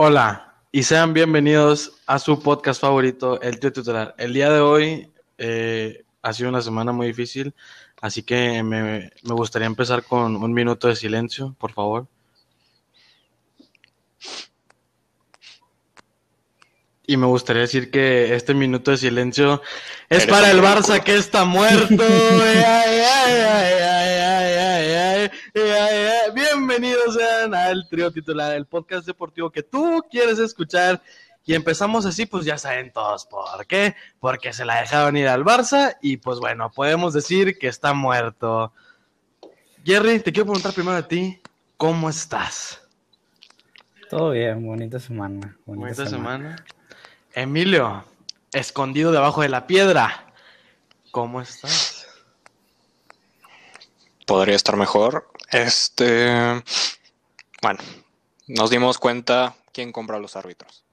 Hola y sean bienvenidos a su podcast favorito, El Tío Titular. El día de hoy eh, ha sido una semana muy difícil, así que me, me gustaría empezar con un minuto de silencio, por favor. Y me gustaría decir que este minuto de silencio es para el Barça que está muerto. Ay, ay, ay, ay, ay, ay. Bienvenidos sean al trío titular, el podcast deportivo que tú quieres escuchar. Y empezamos así, pues ya saben todos por qué. Porque se la dejaron ir al Barça y pues bueno, podemos decir que está muerto. Jerry, te quiero preguntar primero a ti, ¿cómo estás? Todo bien, bonita semana. Bonita, Bonita semana. semana. Emilio, escondido debajo de la piedra. ¿Cómo estás? Podría estar mejor. Este. Bueno, nos dimos cuenta quién compra los árbitros.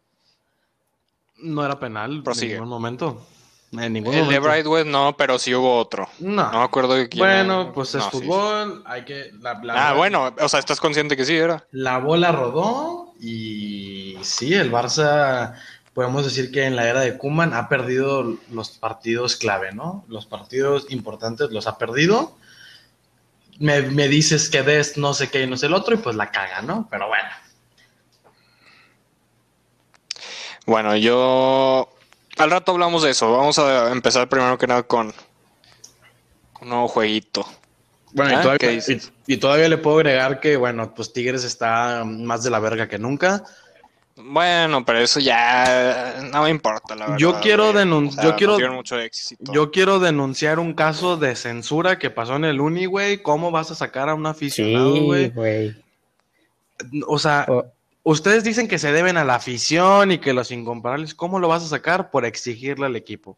No era penal Prosigue. en ningún momento. En ningún El de momento. Brightwood no, pero sí hubo otro. No. No me acuerdo de quién. bueno, pues es No, sí, sí. fútbol. Hay que. La, la- Ah, bueno, o sea, ¿estás consciente que sí era? La bola rodó y sí, el Barça. Podemos decir que en la era de Kuman ha perdido los partidos clave, ¿no? Los partidos importantes los ha perdido. Me, me dices que des no sé qué y no sé el otro y pues la caga, ¿no? Pero bueno. Bueno, yo. Al rato hablamos de eso. Vamos a empezar primero que nada con un nuevo jueguito. Bueno, Ah, y, todavía, ¿qué dices? y- y todavía le puedo agregar que, bueno, pues Tigres está más de la verga que nunca. Bueno, pero eso ya no me importa, la verdad. Yo quiero güey. denun- O sea, yo nos quiero- dieron mucho éxito. Yo quiero denunciar un caso de censura que pasó en el Uni, güey. ¿Cómo vas a sacar a un aficionado, Sí, güey? güey. O sea, O- ustedes dicen que se deben a la afición y que los incomparables. ¿Cómo lo vas a sacar? Por exigirle al equipo.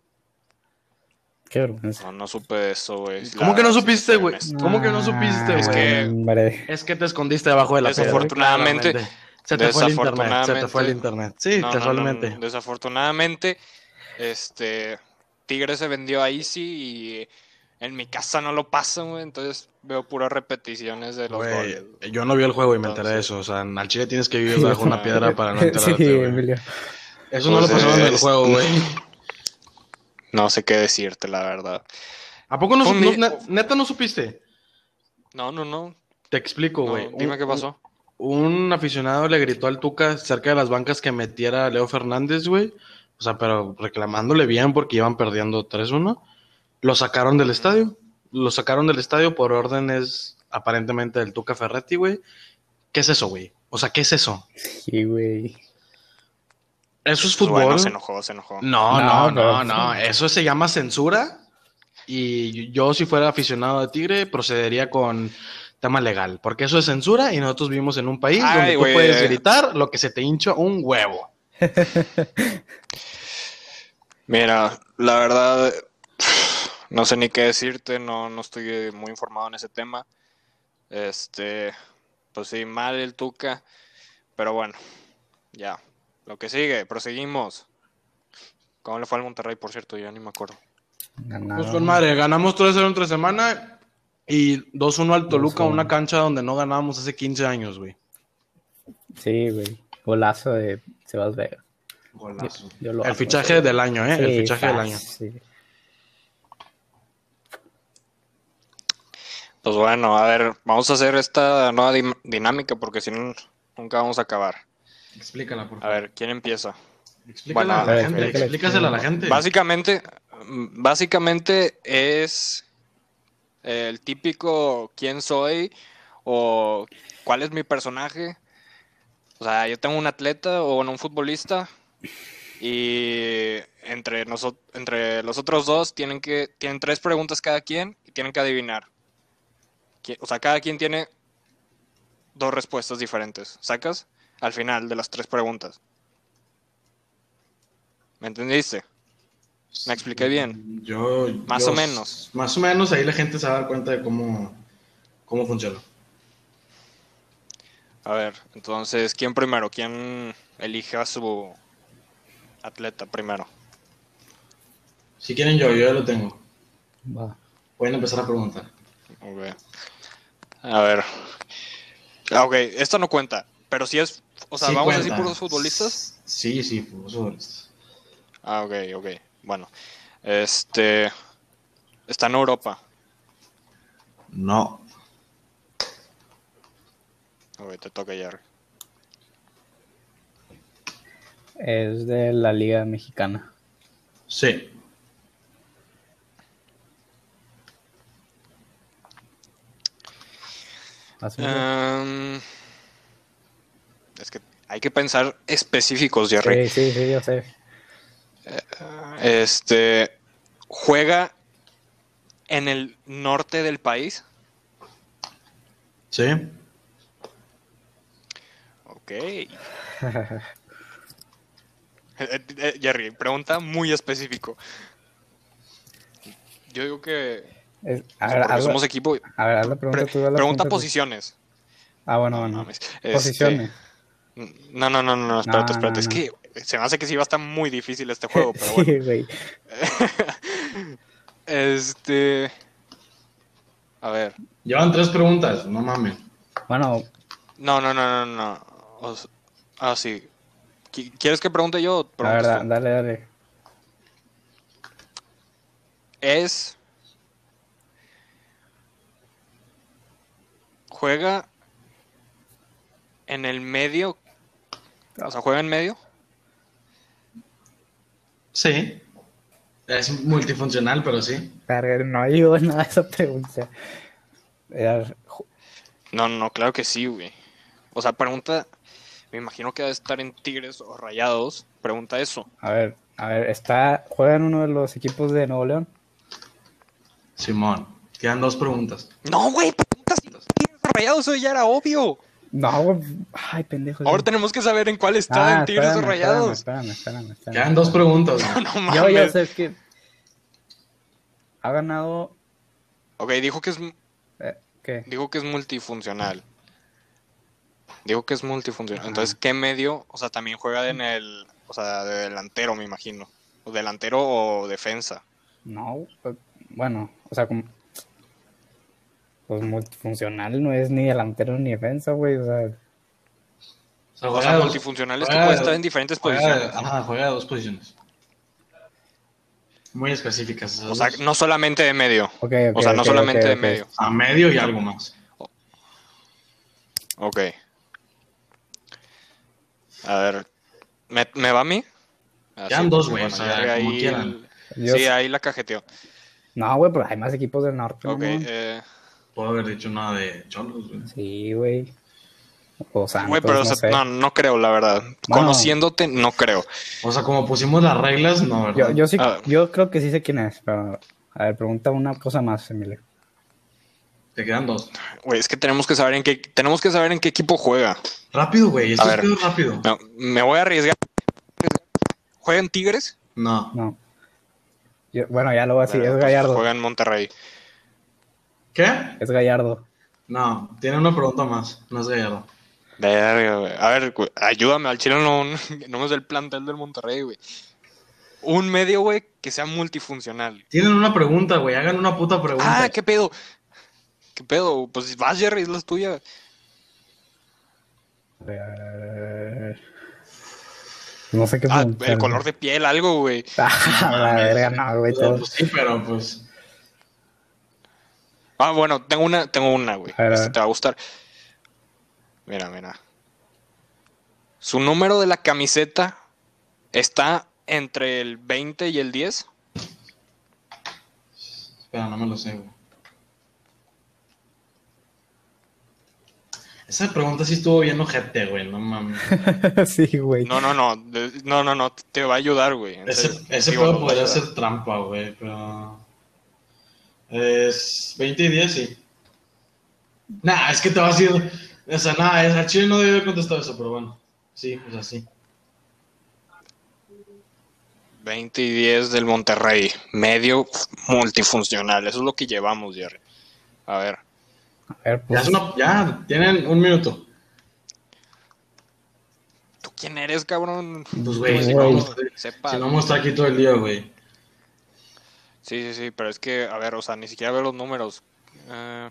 Qué vergüenza. No, no supe eso, güey. ¿Cómo La- que no supiste, güey? ¿Cómo que no supiste, Ah, Es que-. Es que te escondiste debajo de la piedra. Desafortunadamente- claramente. Se te fue el internet. Se te desafortunadamente- fue el internet. Sí, No, casualmente. no, desafortunadamente, este Tigre se vendió a Easy y en mi casa no lo pasan, güey. Entonces veo puras repeticiones de los Güey, goles. yo no vi el juego y me enteré de eso. O sea, al Chile tienes que vivir bajo una piedra para no enterarte, Sí. Emilio. Eso no Pues, lo pasó en el juego, güey. No sé qué decirte, la verdad. ¿A poco no, ne- neta no supiste? No, no, no. Te explico, no, güey. dime Un- qué pasó. Un aficionado le gritó al Tuca cerca de las bancas que metiera a Leo Fernández, güey. O sea, pero reclamándole bien porque iban perdiendo 3-1. Lo sacaron del estadio. Lo sacaron del estadio por órdenes aparentemente del Tuca Ferretti, güey. ¿Qué es eso, güey? O sea, ¿qué es eso? Sí, güey. ¿Eso es fútbol? bueno, se enojó, se enojó. No, no, No, no, no. Eso se llama censura. Y yo, si fuera aficionado de Tigre, procedería con tema legal. Porque eso es censura y nosotros vivimos en un país Ay, donde tú puedes gritar lo que se te hincha un huevo. Mira, la verdad, no sé ni qué decirte, no, no estoy muy informado en ese tema. Este, pues sí, mal el Tuca, pero bueno, ya. Lo que sigue, proseguimos. ¿Cómo le fue al Monterrey, por cierto? Ya ni me acuerdo. Ganaron. Pues con madre, ganamos 3-0 entre semana y 2-1 al Toluca, 2-1. una cancha donde no ganábamos hace 15 años, güey. Sí, güey. Golazo de Sebas Vega. Golazo. Yo lo El amo, fichaje del año, ¿eh? el fichaje del año. sí. Pues bueno, a ver, vamos a hacer esta nueva dinámica porque si no, nunca vamos a acabar. Explícala, por A ver, ¿quién empieza? Explícala bueno, a a la ver, gente, explícala, explícasela a la gente. Básicamente, básicamente es el típico quién soy o cuál es mi personaje. O sea, yo tengo un atleta o bueno, un futbolista y entre entre los otros dos tienen que tienen tres preguntas cada quien y tienen que adivinar. O sea, cada quien tiene dos respuestas diferentes. ¿Sacas? Al final de las tres preguntas. ¿Me entendiste? ¿Me expliqué bien? Yo, Más yo- o menos. Más o menos, ahí la gente se va a dar cuenta de cómo, cómo funciona. A ver, entonces, ¿quién primero? ¿Quién elige a su atleta primero? Si quieren yo, yo ya lo tengo. Va. Pueden empezar a preguntar. Ok. A ver. Ah, Ok, esto no cuenta, pero si es O sea, Sí vamos a decir cuenta. puros futbolistas. Sí, sí, puros futbolistas. Ah, ok, ok. Bueno, este. Está en Europa. No. Ok, te toca, Jerry. Es de la Liga Mexicana. Sí. Em, es que hay que pensar específicos, Jerry. Sí, sí, sí, yo sé. Este. Juega en el norte del país. Sí. Ok. Eh, eh, Jerry, pregunta muy específico. Yo digo que. Es- a, ver, haz, somos equipo. a ver, haz la pregunta pre- tú. haz la pregunta tú. posiciones. Ah, bueno, No bueno. Este, Posiciones. No, no, no, no, no, espérate, No, espérate. no, es no. que se me hace que sí va a estar muy difícil este juego, pero bueno. Sí, güey. este. A ver. Llevan tres preguntas, no mames. Bueno, No, no, no, no, no. O ah, sí. Qui- ¿Quieres que pregunte yo? la verdad, tú? dale, dale. Es. Juega en el medio. O sea, juega en medio. Sí. Es multifuncional, pero sí. Verga, No ayudó en nada esa pregunta. Era- No, no, claro que sí, güey. O sea, pregunta. Me imagino que debe estar en Tigres o Rayados. Pregunta eso. a ver, a ver, está, juega en uno de los equipos de Nuevo León. Simón. Quedan dos preguntas. No, güey, pregunta si Tigres o Rayados, eso ya era obvio. No. Ay, pendejo. Ahora tenemos que saber en cuál está, Ah, en Tigres o Rayados. Espérame, espérame, espérame. Quedan dos preguntas. güey. No mames. Yo ya sé que ha ganado. Ok, dijo que es eh, ¿Qué? Digo que es multifuncional. Digo que es multifuncional. Entonces, ¿qué medio? O sea, también juega en el. O sea, de delantero, me imagino. O delantero o defensa. No, pues, bueno, o sea, como. Pues multifuncional no es ni delantero ni defensa, güey. O sea, O sea, O multifuncional es que puede de- estar en diferentes juega posiciones. Ajá, juega de dos posiciones. Muy específicas. O sea, no solamente de medio. O sea, no solamente de medio. A medio y algo más. Ok. A ver. ¿Me, me va a mí? Ah, Quedan dos, güey, o sea, ahí quieran. el- Yo Sí, ahí la cajeteó. No, güey, pero hay más equipos del norte. Ok, mamón. eh, Puedo haber dicho nada de Cholos, güey. Sí, güey. O Santos, güey, pero o no sea, sé. no, no creo, la verdad. Bueno. Conociéndote, no creo. O sea, como pusimos las reglas, no, ¿verdad? Yo, yo sí, Ah. yo creo que sí sé quién es, pero a ver, pregunta una cosa más, Emilio. Te quedan dos. Güey, es que tenemos que saber en qué tenemos que saber en qué equipo juega. Rápido, güey. Esto A es rápido. No, me voy a arriesgar. ¿Juega en Tigres? No. No. Yo- bueno, ya lo voy a decir, es Gallardo. Juega en Monterrey. ¿Qué? Es Gallardo. No. Tiene una pregunta más. No es Gallardo. Verga, güey. A ver, güey, ayúdame al chile, no, no me sé el plantel del Monterrey, güey. Un medio, güey, que sea multifuncional. Tienen una pregunta, güey. Hagan una puta pregunta. Ah, ¿qué pedo? ¿Qué pedo? Pues vas, Jerry, es la tuya. No sé qué Ah, el color de piel, algo, güey. Ah, la verga, no, güey. Todo- pues sí, pero pues. Ah, bueno, tengo una, tengo una, güey. Ver. te va a gustar. Mira, mira. Su número de la camiseta está entre el 20 y el 10. Espera, no me lo sé, güey. Esa pregunta sí estuvo bien ojete, güey. No mames. sí, güey. No, no, no. No, no, no. Te va a ayudar, güey. Ese, ese a podría ser trampa, güey, pero. Es 20 y 10, sí. Nah, es que te vas a ir. O sea, nada, es, al chile no debe haber contestado eso, pero bueno. Sí, pues así. 20 y 10 del Monterrey. Medio multifuncional. Eso es lo que llevamos, Jerry. A ver. A ver, Ya, pues, es una- ya, tienen un minuto. ¿Tú quién eres, cabrón? Pues, güey, si, Güey. no vamos, si no vamos a estar aquí todo el día, güey. Sí, sí, sí. Pero es que, a ver, o sea, ni siquiera veo los números. Eh,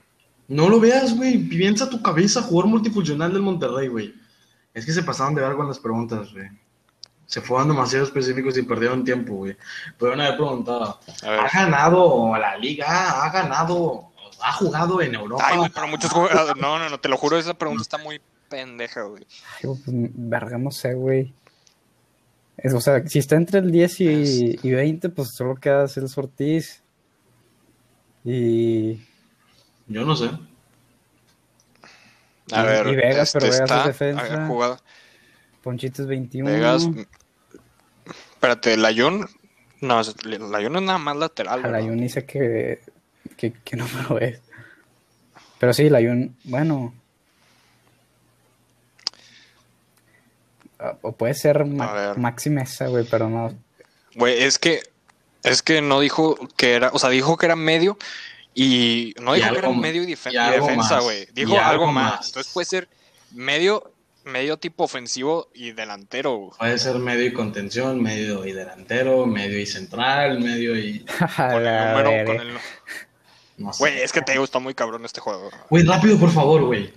No lo veas, güey. Piensa tu cabeza jugar multifuncional del Monterrey, güey. Es que se pasaron de ver con las preguntas, güey. Se fueron demasiado específicos y perdieron tiempo, güey. Podrían haber preguntado, A ver. ¿ha ganado la liga? ¿Ha ganado? ¿Ha jugado en Europa? Ay, güey, pero muchos jugadores. No, no, no, te lo juro, esa pregunta está muy pendeja, güey. Ay, güey, pues, verga, no sé, güey. Es, o sea, si está entre el 10 y, y 20, pues solo queda Celso Ortiz. Y. Yo no sé. A Y- ver, y Vegas, pero este Vegas es está, defensa. ha jugado- Ponchito es 21. Vegas. Espérate, la Jun. No, es- la Jun es nada más lateral. A la ¿verdad? Jun dice que, que, que número es. Pero sí, la Jun, bueno. O puede ser Ma- A ver. Maxi Mesa, güey, pero no. Güey, es que. Es que no dijo que era. O sea, dijo que era medio. Y no Y dijo que era medio y, defensa, güey. Y Dijo algo algo más. más. Entonces puede ser medio. Medio tipo ofensivo y delantero. güey. Puede ser medio y contención, medio y delantero, medio y central, medio y... Con el la número. Con el, No sé. güey, es que te gusta muy cabrón este juego. Güey, rápido, por favor, güey.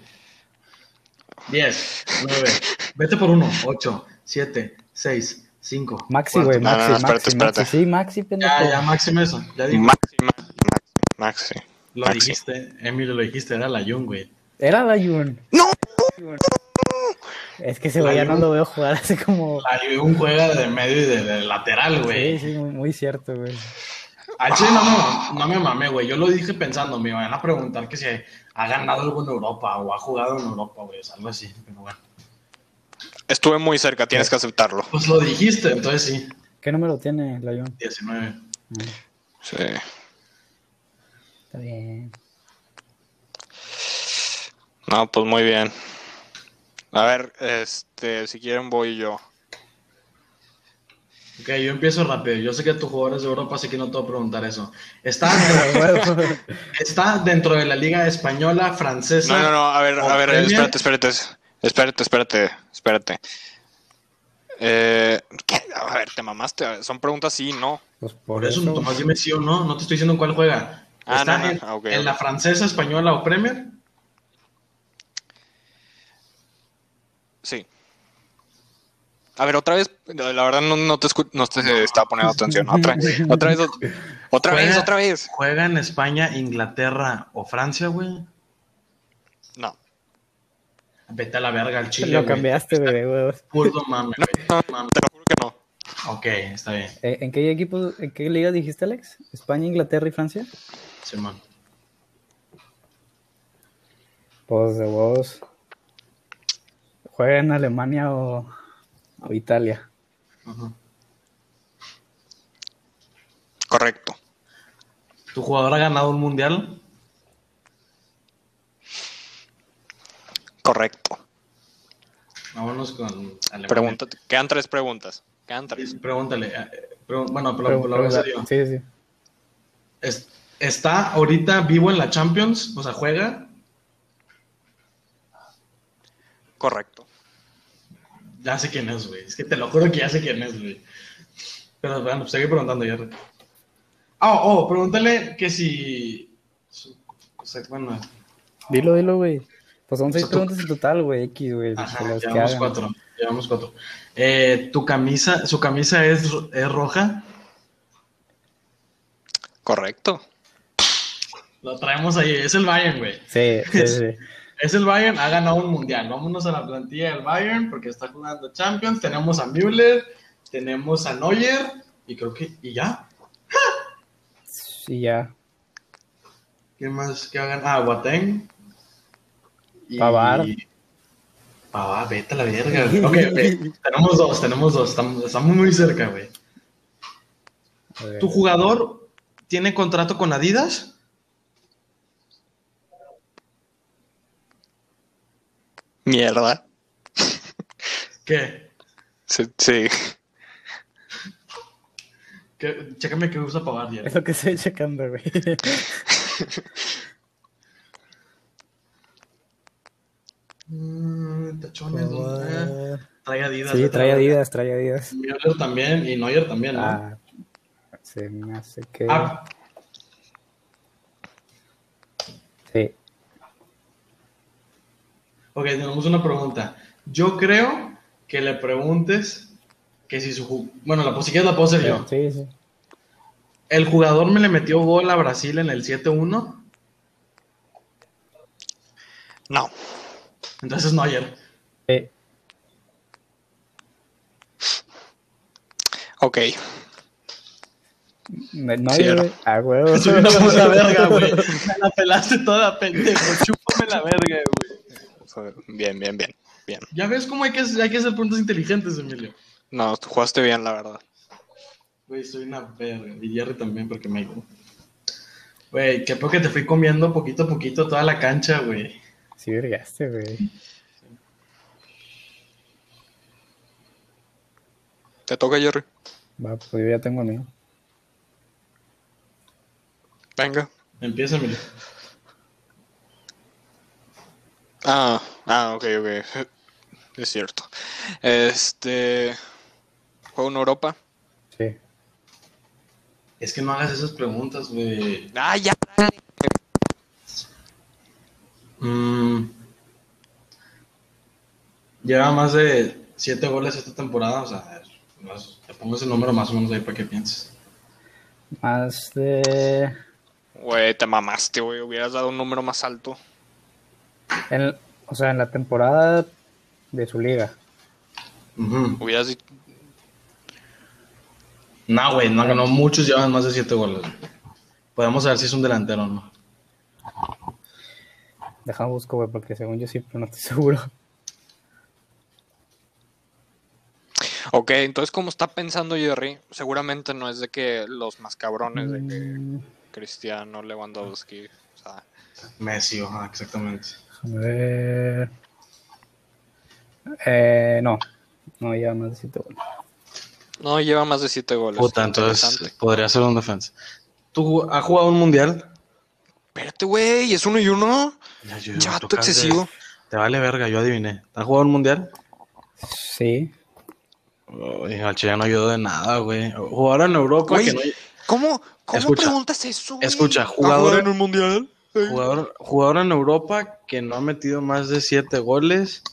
10, 9, vete por uno, 8, 7, 6, 5. Maxi, güey, No, no, Maxi, no, espérate, Maxi, espérate. Maxi. Sí, Maxi, pendejo. Ya, ya, Maxi Mesa, ya digo. Maxi, Maxi, Maxi. lo Maxi. dijiste, Emilio, lo dijiste, era la Jun, güey. Era la Jun. ¡No! Es que ese güey ya no lo veo jugar hace como. La Jun juega de medio y de, de lateral, Sí, güey. sí, muy, muy cierto, güey. Al chile no me, no me mamé, güey. Yo lo dije pensando, me van a preguntar que si ha ganado algo en Europa o ha jugado en Europa, güey. Es algo así, pero bueno. Estuve muy cerca, tienes que aceptarlo. Pues lo dijiste, entonces sí. ¿Qué número tiene la Jun? 19. Sí. Está bien. No, pues muy bien. A ver, este, si quieren voy yo. Ok, yo empiezo rápido. Yo sé que tu jugador es de Europa, así que no te voy a preguntar eso. Está, está dentro de la liga española, francesa. No, no, no, a ver, ¿O a ver, Premier? espérate, espérate, espérate, espérate, espérate. Eh, ¿qué? A ver, te mamaste, son preguntas sí, no. Pues Por eso, Tomás, dime sí o no. No te estoy diciendo en cuál juega. Ah, ¿Está no, no. en, Ah, la francesa, española o Premier? Sí. A ver, otra vez, la verdad no, no te escu- no te estaba poniendo atención. Otra, otra vez, otra vez, Juega- otra vez. ¿Juega en España, Inglaterra o Francia, güey? No, Vete a la verga al chile. Lo cambiaste, güey. Puro mame, güey. Mame. te lo juro que no. Ok, está bien. Eh, ¿En qué equipo, en qué liga dijiste, Alex? ¿España, Inglaterra y Francia? Simón. Pues de vos. ¿Juega en Alemania o, o Italia? Ajá. Correcto. ¿Tu jugador ha ganado un mundial? Correcto. Vámonos con Alemania. Pregúntate. Quedan tres preguntas. Quedan tres. Sí, Pregúntale. eh, bueno, pero, en serio. sí, sí. Es- ¿Está ahorita vivo en la Champions? O sea, ¿juega? Correcto. Ya sé quién es, güey. Es que te lo juro que ya sé quién es, güey. Pero bueno, pues seguí preguntando ya. Oh, oh, pregúntale que si... su- o sea, bueno, Dilo, dilo, güey. Pues son seis O sea, tú- preguntas en total, güey, X, güey. de ajá, que llevamos hagan. cuatro. Llevamos cuatro. Eh, ¿Tu camisa, su camisa es, es roja? Correcto. Lo traemos ahí. Es el Bayern, güey. Sí, sí, sí. Es el Bayern, ha ganado un mundial. Vámonos a la plantilla del Bayern porque está jugando Champions. Tenemos a Müller, tenemos a Neuer y creo que. ¿Y ya? Sí, ya. ¿Qué más que hagan? Ah, Boateng. Y- Pavard. Pavard, vete a la verga. Ok, tenemos dos, tenemos dos. Estamos, estamos muy cerca, güey. ¿Tu jugador tiene contrato con Adidas? Mierda. ¿Qué? Sí. sí. ¿Qué? Chécame que usa Pavard ya. Es lo que estoy checando, güey. Mm, tachones, ¿dónde? Trae Adidas. Sí, trae. Adidas, trae Adidas. Müller también y Neuer también, ¿no? Ah, se me hace que. Ah, Sí. Ok, tenemos una pregunta. Yo creo que le preguntes que si su... Bueno, la posición la puedo hacer yo. Sí, sí. ¿El jugador me le metió gol a Brasil en el 7-1? No. Entonces no ayer. Sí. Ok. No, no Sí. Ah, huevo. Soy una puta verga, güey. Me la pelaste toda, pendejo. Chúpame la verga, güey. Bien, bien, bien. Bien. Ya ves cómo hay que, hay que hacer preguntas inteligentes, Emilio. No, tú jugaste bien, la verdad. Güey, soy una verga. Y Jerry también, porque me dijo. Güey, qué poco que te fui comiendo poquito a poquito toda la cancha, güey. Sí, vergaste, güey. Te toca, Jerry. Va, pues yo ya tengo el mío. Venga. Empieza, Emilio. Ah, ah, ok, ok. Es cierto. Este. ¿Juego en Europa? Sí. Es que no hagas esas preguntas, güey. Ah, ya. Mm. Lleva más de siete goles esta temporada, o sea, más- te pongo ese número más o menos ahí para que pienses. Más de. Güey, te mamaste, güey. Hubieras dado un número más alto. En- o sea, en la temporada de su liga. Ujú. Hubieras dicho. No, güey, no, no, muchos llevan más de siete goles. Podemos saber si es un delantero o no. Déjame busco, güey, porque según yo sí, pero no estoy seguro. Ok, entonces, como está pensando Jerry, seguramente no es de que los más cabrones de que Mm, Cristiano, Lewandowski. O sea, Messi, ajá, exactamente. Déjame ver. Eh, no. No lleva más de 7 goles. no lleva más de 7 goles. Puta, entonces podría ser un defensa. ¿Tú has jugado un mundial? Espérate, güey, es uno y uno. Ya, yo- Ya, de- excesivo. Te vale verga, yo adiviné. ¿Has jugado un mundial? Sí. Uy, al Chile no ayudó de nada, güey. Jugar en Europa que no- ¿Cómo, cómo Escucha, preguntas eso? güey? escucha, ¿A jugador- jugar en un mundial? Jugador, jugador en Europa que no ha metido más de siete goles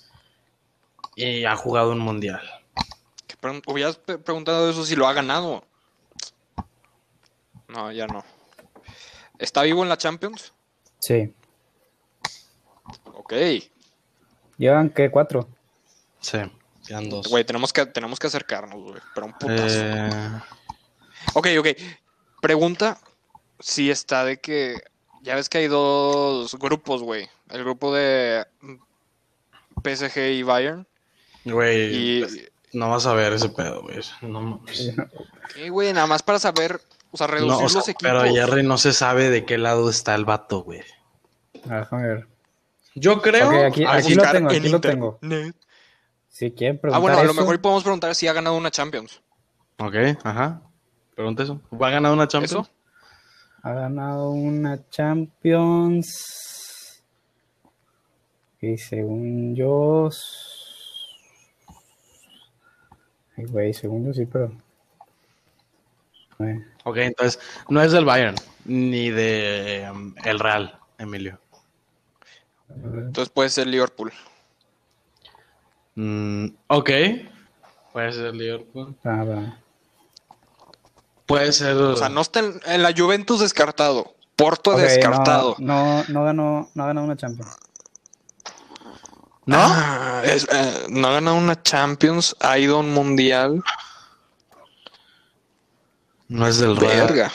y ha jugado un mundial. Pregun- hubieras preguntado eso si lo ha ganado. No, ya no. ¿Está vivo en la Champions? Sí. Ok. ¿Llevan qué? ¿Cuatro? Sí, quedan dos. Güey, tenemos que, tenemos que acercarnos, güey. Pero un putazo. Eh, Ok, ok. Pregunta si está de que. Ya ves que hay dos grupos, güey. El grupo de PSG y Bayern. güey, Y. no vas a ver ese pedo, güey. No mames. ¿Qué, güey? Nada más para saber. O sea, reducir No, o sea, los equipos. pero Jerry no se sabe de qué lado está el vato, güey. Ah, Déjame ver. Yo creo. Ok, aquí- aquí lo tengo, en aquí lo tengo. internet. Si quieren Ah, preguntar bueno, a lo eso, mejor podemos preguntar si ha ganado una Champions. Ok, ajá. Pregunta eso. ¿Va a ganar una Champions? ¿Eso? Ha ganado una Champions. Y según yo. Ay, güey, según yo sí, pero. Eh, Ok, entonces no es del Bayern ni de um, el Real, Emilio. Entonces puede ser Liverpool. Mm, ok. Puede ser Liverpool. ah, va. Puede ser. O sea, no está en, en la Juventus descartado. Porto descartado. No, no, no ganó, no ha ganado una Champions. ¿No? Ah, es- eh, no ha ganado una Champions, ha ido a un mundial. No es del Real. Verga.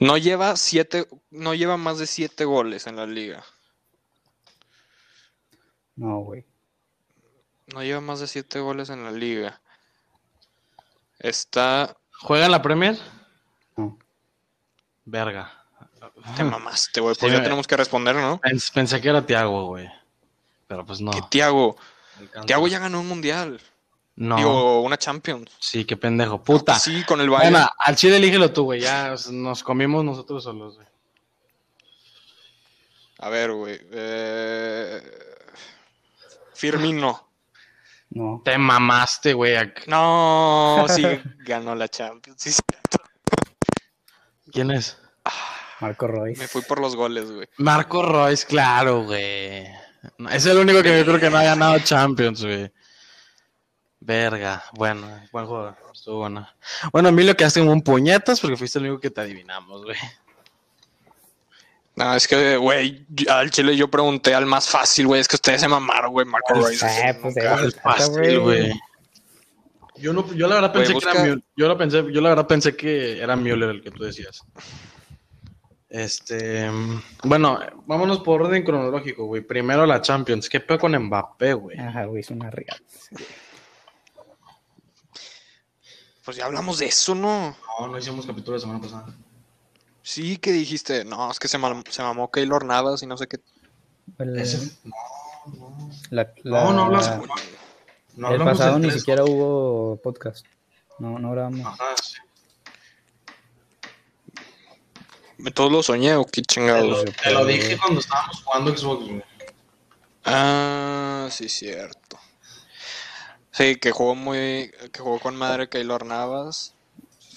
No lleva siete, no lleva más de siete goles en la liga. No, güey. No lleva más de siete goles en la liga. Está. ¿Juega en la Premier? No. Verga. Te mamaste, güey. Pues Sí, ya me- tenemos que responder, ¿no? Pens- pensé que era Tiago, güey. Pero pues no. Que Tiago. Tiago ya ganó un mundial. No. Digo, una Champions. Sí, qué pendejo. Puta. Sí, con el Bayern. Bueno, al chile elígelo tú, güey. Ya nos comimos nosotros solos, güey. A ver, güey. eh, Firmino. No. Te mamaste, güey. No, sí ganó la Champions. Sí, sí. ¿Quién es? Marco Royce. Me fui por los goles, güey. Marco Royce, claro, güey. Es el único que yo creo que no ha ganado Champions, güey. Verga, bueno, buen jugador, estuvo bueno. Bueno, Emilio, que como un puñetas porque fuiste el único que te adivinamos, güey. No, es que, güey, al chile yo pregunté al más fácil, güey. Es que ustedes se mamaron, güey. Marco Royce. Eh, pues, eh, Es fácil, güey. Yo no, yo la verdad pensé que era Müller. Yo la pensé, yo la verdad pensé que era Müller el que tú decías. Este, bueno, vámonos por orden cronológico, güey. Primero la Champions. ¿Qué pedo con Mbappé, güey? Ajá, güey, es una riata. Pues ya hablamos de eso, ¿no? No, no hicimos capítulo la semana pasada. Sí, que dijiste. No, es que se, mam- se mamó Keylor Navas y no sé qué. El, Ese- la- no, no hablas. la- No el pasado ni tres, siquiera hubo podcast. No, no grabamos. Ajá, sí. Todos lo soñé o qué Te chingados. lo, te lo dije cuando estábamos jugando Xbox, güey. Ah, sí, cierto. Sí, que jugó muy. Que jugó con madre Keylor Navas.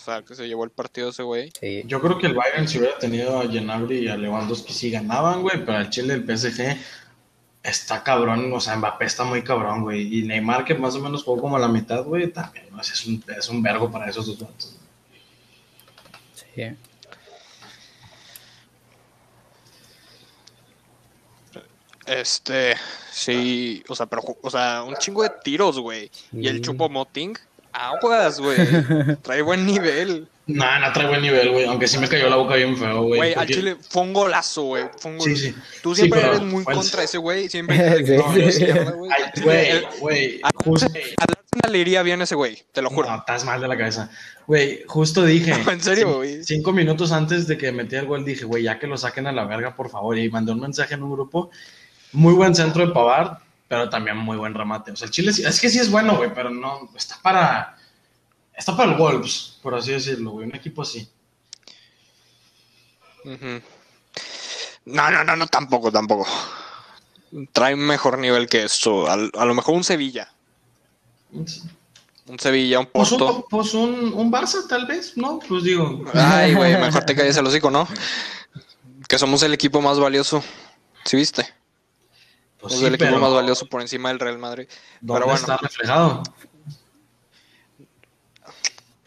O sea, que se llevó el partido ese güey. Sí. Yo creo que el Bayern si hubiera tenido a Gnabry y a Lewandowski sí ganaban, güey, pero al Chile el PSG está cabrón, o sea, Mbappé está muy cabrón, güey, y Neymar que más o menos jugó como a la mitad, güey, también, ¿no? es un, es un vergo para esos dos vatos. sí. Este, sí, o sea, pero, o sea, un chingo de tiros, güey. Y el Sí. Chupo Moting, aguas, güey. Trae buen nivel. Nah, no trae buen nivel, güey, aunque sí me cayó la boca bien feo, güey. Güey, al chile fue un golazo, güey. Fue un gol- Sí, sí. Tú Sí, siempre pero eres muy contra ese güey. Siempre no, no güey. Güey, al- justo... al Arsenal le iría bien ese güey, te lo juro. No, estás mal de la cabeza. Güey, justo dije. En serio, güey. Cinco minutos antes de que metí el gol, dije, güey, ya que lo saquen a la verga, por favor. Y mandé un mensaje en un grupo. Muy buen centro de Pavard, pero también muy buen remate. O sea, el Chile sí- es que sí es bueno, güey, pero no. Está para. Está para el Wolves, por así decirlo, güey. Un equipo así. No, no, no, no, tampoco, tampoco. Trae un mejor nivel que esto. Al- A, lo mejor un Sevilla. Un Sevilla, un Pues Porto. un, pues un, un Barça, tal vez, ¿no? Pues digo. Ay, güey, mejor te calles el hocico, ¿no? Que somos el equipo más valioso. ¿Sí viste? Pues Somos sí, el equipo pero más valioso por encima del Real Madrid. ¿Dónde Pero bueno, está reflejado?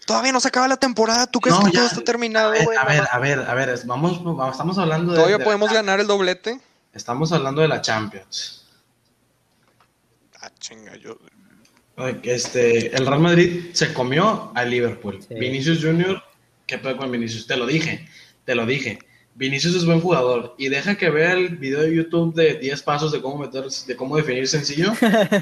todavía no se acaba la temporada. ¿Tú crees No, que ya. todo está terminado, A ver, güey? a ver, a ver, a ver, es- vamos, vamos- estamos hablando de. Todavía de- podemos ganar el doblete. Estamos hablando de la Champions. Ah, chinga, yo. Este, el Real Madrid se comió al Liverpool. Sí. Vinicius Junior, ¿qué pedo con Vinicius? Te lo dije, te lo dije. Vinicius es buen jugador y deja que vea el video de YouTube de 10 pasos de cómo meter, de cómo definir sencillo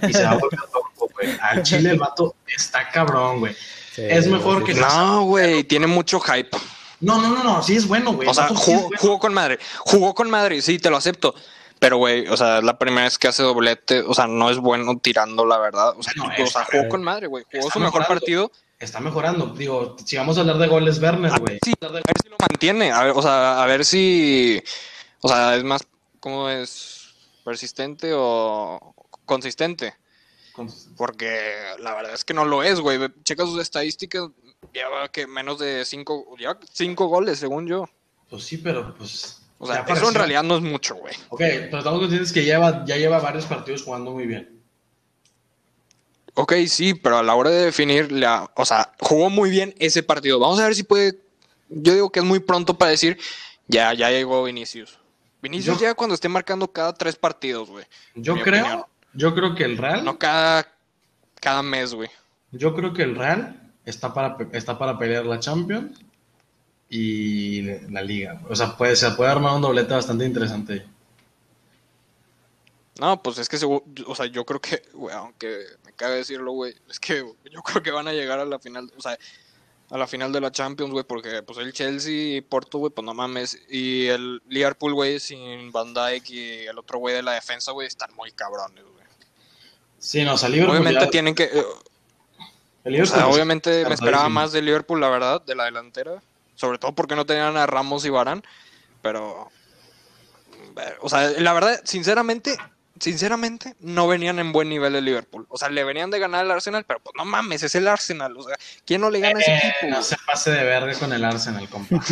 y se va a volver loco, güey. Al Chile el vato está cabrón, güey. Sí, Es mejor sí, que- sí. No, güey, tiene mucho hype. No, no, no, no, sí es bueno, güey. O sea, sí jugó, bueno. jugó con madre. Jugó con madre, sí, te lo acepto. Pero, güey, o sea, es la primera vez que hace doblete. O sea, no es bueno tirando, la verdad. O sea, No, o sea, jugó con madre, güey. Jugó su mejor mejorando. partido. Está mejorando. Digo, si vamos a hablar de goles, Werner, güey. Sí, a ver si lo mantiene. A ver, o sea, a ver si. O sea, es más. ¿Cómo es? ¿Persistente o consistente? Porque la verdad es que no lo es, güey. Checa sus estadísticas. Lleva que menos de cinco. Lleva cinco goles, según yo. Pues sí, pero pues. O sea, eso en realidad no es mucho, güey. Ok, pero estamos conscientes que lleva, ya lleva varios partidos jugando muy bien. Ok, sí, pero a la hora de definir, la, o sea, jugó muy bien ese partido. Vamos a ver si puede. Yo digo que es muy pronto para decir, ya, ya llegó Vinicius. Vinicius Yo- llega cuando esté marcando cada tres partidos, güey. Yo creo, opinión. yo creo que el Real, No cada, cada mes, güey. yo creo que el Real está para, está para pelear la Champions y la Liga. O sea, puede, se puede armar un doblete bastante interesante. No, pues es que, segu- o sea, yo creo que, güey, aunque me cabe decirlo, güey, es que yo creo que van a llegar a la final, o sea, a la final de la Champions, güey, porque pues el Chelsea y Porto, güey, pues no mames, y el Liverpool, güey, sin Van Dijk y el otro güey de la defensa, güey, están muy cabrones, güey. Sí, no, o sea, Liverpool Obviamente ya- tienen que, eh, o sea, obviamente me esperaba más de Liverpool, la verdad, de la delantera, sobre todo porque no tenían a Ramos y Varane, pero, eh, o sea, la verdad, sinceramente, sinceramente, no venían en buen nivel el Liverpool. O sea, le venían de ganar al Arsenal, pero pues no mames, es el Arsenal. O sea, ¿quién no le gana a ese Eh, equipo? no se pase de verga con el Arsenal, compa.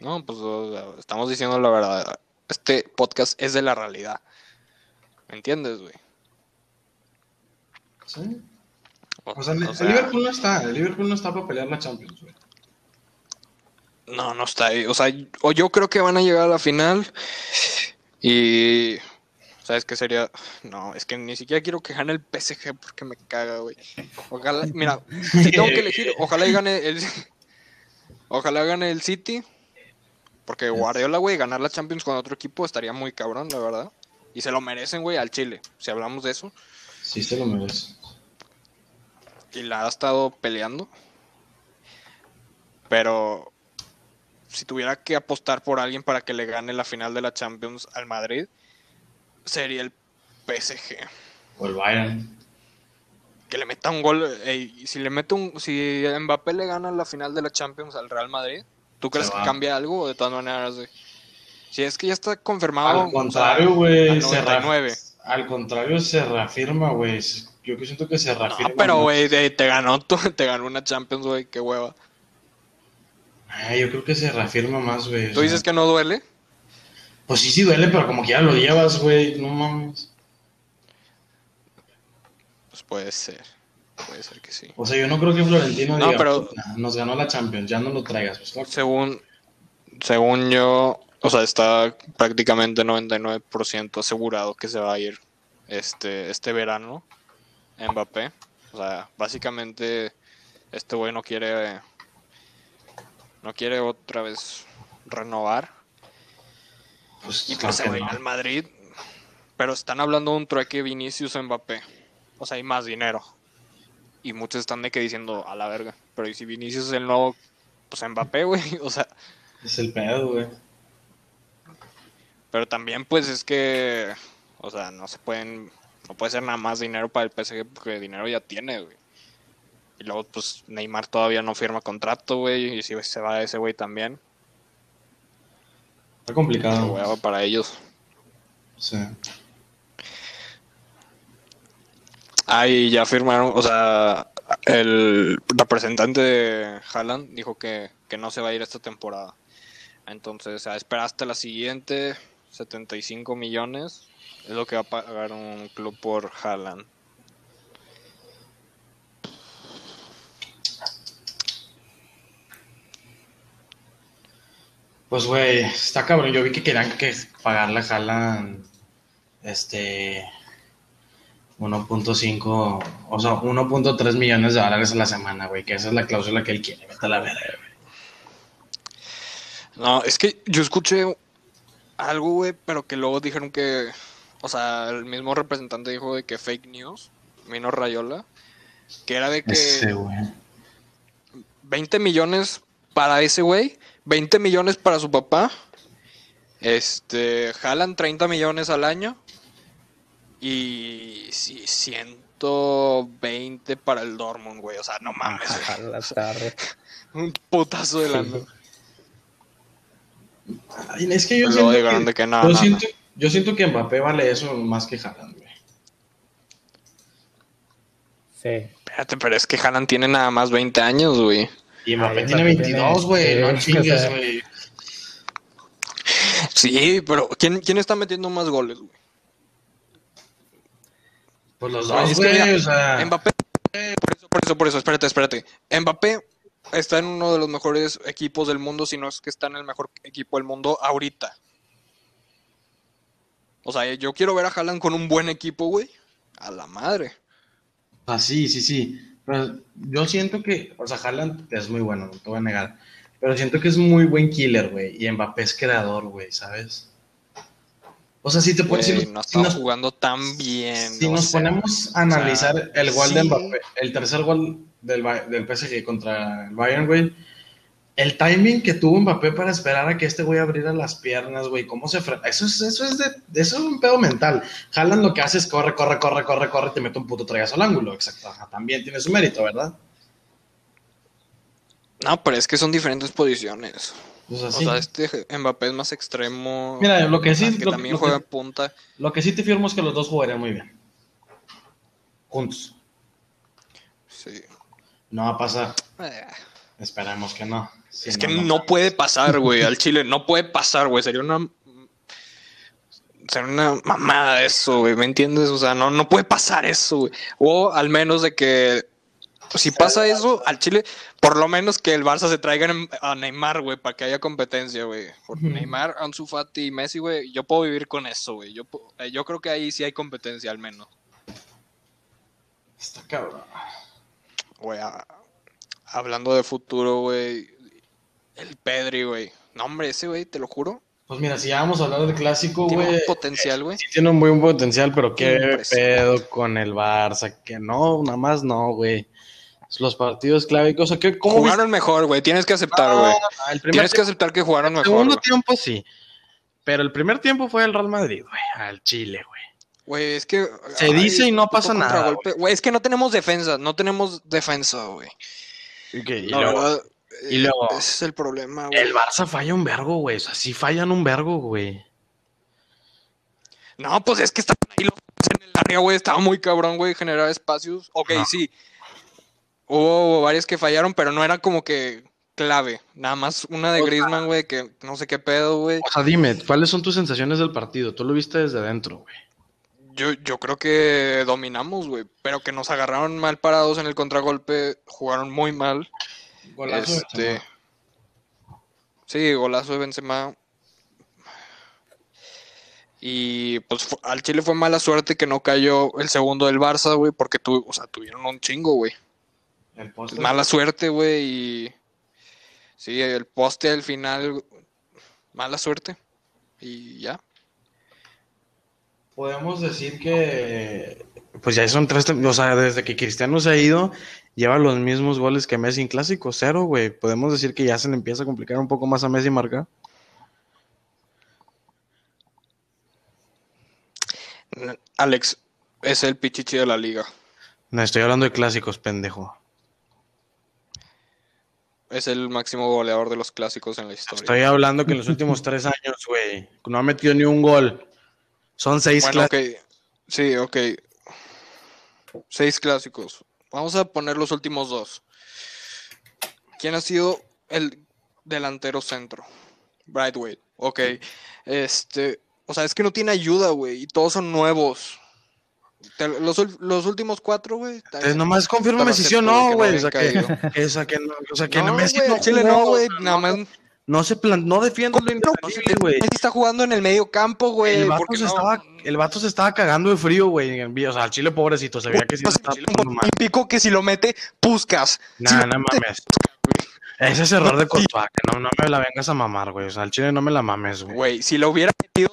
No, pues o sea, estamos diciendo la verdad. Este podcast es de la realidad. ¿Me entiendes, güey? Sí. O, O sea, el, o el sea, Liverpool no está, el Liverpool no está para pelear la Champions, güey. No, no está ahí. O sea, o yo creo que van a llegar a la final. Y. ¿Sabes qué sería? No, es que ni siquiera quiero que gane el PSG porque me caga, güey. Ojalá, mira, si tengo que elegir, ojalá y gane el. Ojalá gane el City. Porque Guardiola, güey, ganar la Champions con otro equipo estaría muy cabrón, la verdad. Y se lo merecen, güey, al Chile. Si hablamos de eso. Sí se lo merece. y la ha estado peleando. Pero si tuviera que apostar por alguien para que le gane la final de la Champions al Madrid, sería el PSG. O el Bayern. Que le meta un gol. ey, si le mete un. Si Mbappé le gana la final de la Champions al Real Madrid, ¿tú crees que cambia algo? O de todas maneras, güey? Si es que ya está confirmado. Al contrario, güey. al se 99. reaf- Al contrario, se reafirma, güey. Yo que siento que se reafirma. pero, más. güey, te ganó, te ganó una Champions, güey, qué hueva. Ay, yo creo que se reafirma más, güey. ¿Tú dices que no duele? Pues sí, sí duele, pero como que ya lo llevas, güey. No mames. Pues puede ser. Puede ser que sí. O sea, yo no creo que Florentino No, diga, pero- "Puta, nos ganó la Champions, ya no lo traigas. Pues, claro. Según, según yo, o sea, está prácticamente 99% asegurado que se va a ir este, este verano Mbappé. O sea, básicamente este güey no quiere no quiere otra vez renovar Pues, y pues no. al Madrid. Pero están hablando de un trueque Vinicius Mbappé. O sea, hay más dinero. Y muchos están de que diciendo a la verga. Pero ¿y si Vinicius es el nuevo, pues Mbappé, güey? O sea, Es el pedo, güey. Pero también, pues es que, o sea, no se pueden, no puede ser nada más dinero para el PSG porque dinero ya tiene, güey. Y luego, pues Neymar todavía no firma contrato, güey. Y si se va ese güey también, Está complicado. para ellos. Sí. Ahí ya firmaron, o sea, el representante de Haaland dijo que, que no se va a ir esta temporada. Entonces, a esperar hasta la siguiente, 75 millones es lo que va a pagar un club por Haaland. Pues, güey, está cabrón. Yo vi que querían que pagarle a Haaland, este, 1.5, o sea, 1.3 millones de dólares a la semana, güey, que esa es la cláusula que él quiere. Vete a la verga, güey. No, es que yo escuché algo, güey, pero que luego dijeron que, o sea, el mismo representante dijo de que fake news, Mino Rayola, que era de que Ese, güey. 20 millones para ese güey, 20 millones para su papá, este, jalan 30 millones al año y sí, 120 para el Dortmund, güey, o sea, no mames, güey. A la tarde. un putazo de lana. Ay, Es que yo siento que, que no, yo, no, siento, yo siento que Mbappé vale eso más que Haaland, güey. Sí. Espérate, pero es que Haaland tiene nada más 20 años, güey. Y Mbappé tiene Mbappé 22, güey, no sí, chingues, güey. Sí, pero ¿quién, quién está metiendo más goles, güey? Pues los Güey, dos, es que güey, o sea. Mbappé, por eso, por eso, por eso, espérate, espérate. Mbappé está en uno de los mejores equipos del mundo, si no es que está en el mejor equipo del mundo ahorita. O sea, yo quiero ver a Haaland con un buen equipo, güey. A la madre. Ah, sí, sí, sí. Pero yo siento que, o sea, Haaland es muy bueno, no te voy a negar. Pero siento que es muy buen killer, güey. Y Mbappé es creador, güey, ¿sabes? O sea, si te pones. si, no si nos, jugando tan bien. si nos sea, ponemos a analizar el gol de sí. Mbappé, el tercer gol del, del PSG contra el Bayern, güey. El timing que tuvo Mbappé para esperar a que este güey abriera las piernas, güey, cómo se fre- Eso es, eso es de, eso es un pedo mental. Haaland lo que hace es corre, corre, corre, corre, corre, te mete un puto traigazo al ángulo, exacto. Ajá, también tiene su mérito, ¿verdad? No, pero es que son diferentes posiciones. Pues. O sea, este Mbappé es más extremo. Mira, lo que sí- que lo- también lo juega punta. Lo que sí te firmo es que los dos jugarían muy bien. Juntos. Sí. No va a pasar. Eh, Esperemos que no. Sí, es que no puede pasar, güey. Al Chile no puede pasar, güey. Sería una. ser una mamada eso, güey, ¿me entiendes? O sea, no, no puede pasar eso, güey. O al menos de que si pasa eso al Chile, por lo menos que el Barça se traiga a Neymar, güey, para que haya competencia, güey. Por Neymar, Ansu Fati y Messi, güey, yo puedo vivir con eso, güey. Yo, eh, yo creo que ahí sí hay competencia al menos. Está cabrón. Güey, a- hablando de futuro, güey, el Pedri, güey. No, hombre, ese, güey, te lo juro, Pues mira, si ya vamos a hablar del clásico, tiene güey. un potencial, güey. Sí tiene un buen potencial, pero qué pedo con el Barça, que no, nada más no, güey. Los partidos clave, o sea, ¿cómo Jugaron mejor, güey, tienes que aceptar, güey. Ah, el Tienes que aceptar que jugaron el mejor, segundo güey. tiempo sí, pero el primer tiempo fue el Real Madrid, güey, al Chile, güey. Güey, es que. Se dice y no pasa nada. Güey, es que no tenemos defensa, no tenemos defensa, güey. Y, que- y La luego, verdad, y eh, luego- Ese es el problema, güey. el Barça falla un vergo, güey, o sea, sí fallan un vergo, güey. No, pues es que estaban ahí los en el área, güey. Estaba muy cabrón, güey, generar espacios. Ok, No. sí. Hubo varias que fallaron, pero no era como que clave. Nada más una de Griezmann, güey, que no sé qué pedo, güey. O sea, dime, ¿cuáles son tus sensaciones del partido? Tú lo viste desde adentro, güey. Yo, yo creo que dominamos, güey. Pero que nos agarraron mal parados en el contragolpe. Jugaron muy mal. Este, sí, golazo de Benzema. Y pues al Chile fue mala suerte que no cayó el segundo del Barça, güey, porque tu, o sea, tuvieron un chingo, güey. Mala suerte, güey, y sí, el poste al final, mala suerte. Y ya. Podemos decir que. Pues ya son tres. O sea, desde que Cristiano se ha ido, lleva los mismos goles que Messi en clásico. Cero, güey. Podemos decir que ya se le empieza a complicar un poco más a Messi marcar. Alex es el pichichi de la liga. No, estoy hablando de clásicos, pendejo. Es el máximo goleador de los clásicos en la historia. Estoy hablando que en los últimos tres años, güey, no ha metido ni un gol. Son seis Bueno, clásicos. Sí, ok. Seis clásicos. Vamos a poner los últimos dos. ¿Quién ha sido el delantero centro? Brightway. Ok. Este. O sea, es que no tiene ayuda, güey. Y todos son nuevos. Te- los, los últimos cuatro, güey. Entonces, nomás confírmame si sí o no, güey. o sea, que, no, o sea, que No, Messi Chile no, güey. Nada más. No se plan, no defiende lo indefendible, güey. Messi está jugando en el medio campo, güey. El vato, se no- estaba, el vato se estaba cagando de frío, güey. O sea, al chile pobrecito, se veía que sí No estaba un olímpico que si lo mete, Puscas. Nah, no mames. Ese es error de Courtois, que no, no me la vengas a mamar, güey. O sea, al chile no me la mames, güey. Güey, si lo hubiera metido,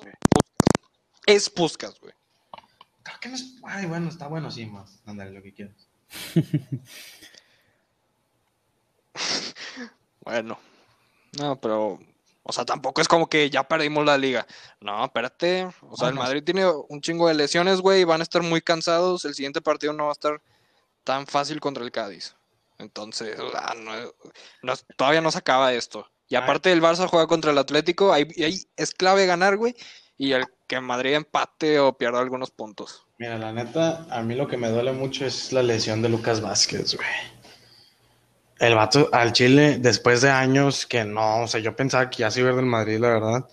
es Puskas, güey. Creo que no es- Ay, bueno, está bueno, sí, más. Ándale, lo que quieras. Bueno, no, pero, o sea, tampoco es como que ya perdimos la liga. No, espérate. O sea, el. Madrid tiene un chingo de lesiones, güey, y van a estar muy cansados. El siguiente partido no va a estar tan fácil contra el Cádiz. Entonces, o sea, no, no- todavía no se acaba esto. Y aparte el Barça juega contra el Atlético, ahí, ahí es clave ganar, güey. Y el que Madrid empate o pierda algunos puntos. Mira, la neta, a mí lo que me duele mucho es la lesión de Lucas Vázquez, güey. El vato al Chile, después de años que no, o sea, yo pensaba que ya se iba a ir del Madrid, la verdad.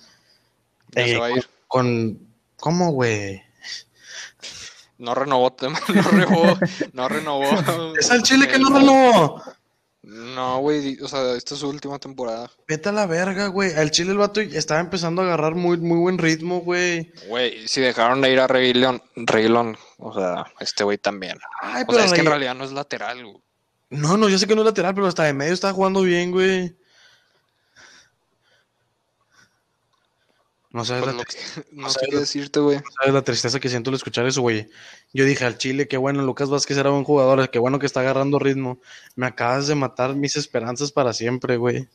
Ya se Eh, va a ir. Con, ¿cómo, güey? No renovó, no renovó, no renovó. Es al Chile que no renovó. No, güey, o sea, esta es su última temporada. Vete a la verga, güey. Al Chile el vato estaba empezando a agarrar muy, muy buen ritmo, güey. Güey, si dejaron de ir a Reguilón, Reguilón, o sea, este güey también. Ay, O pero sea, es que en realidad no es lateral, güey. No, no, yo sé que no es lateral, pero hasta de medio estaba jugando bien, güey. No sabes, Pues la, no o sé sea, qué lo- decirte, güey. no sabes la tristeza que siento al escuchar eso, güey. Yo dije al Chile, qué bueno, Lucas Vázquez era buen jugador, qué bueno que está agarrando ritmo. Me acabas de matar mis esperanzas para siempre, güey.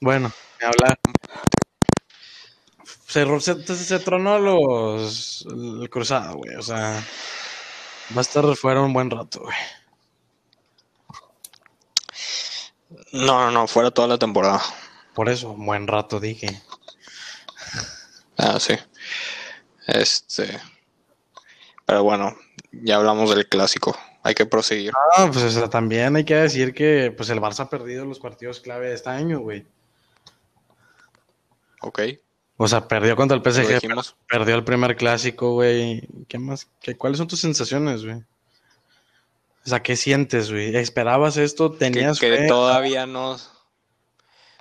Bueno, ni hablar. Se, se- se tronó los, el cruzado, güey. O sea, va a estar fuera un buen rato, güey. No, no, no, fuera toda la temporada. Por eso, un buen rato dije. Ah, sí. Este. Pero bueno, ya hablamos del clásico. Hay que proseguir. Ah, pues o sea, también hay que decir que pues el Barça ha perdido los partidos clave de este año, güey. Ok. O sea, perdió contra el PSG, perdió el primer clásico, güey. ¿Qué más? ¿Qué, ¿Cuáles son tus sensaciones, güey? O sea, ¿qué sientes, güey? ¿Esperabas esto? Que, ¿Tenías que fe? todavía no.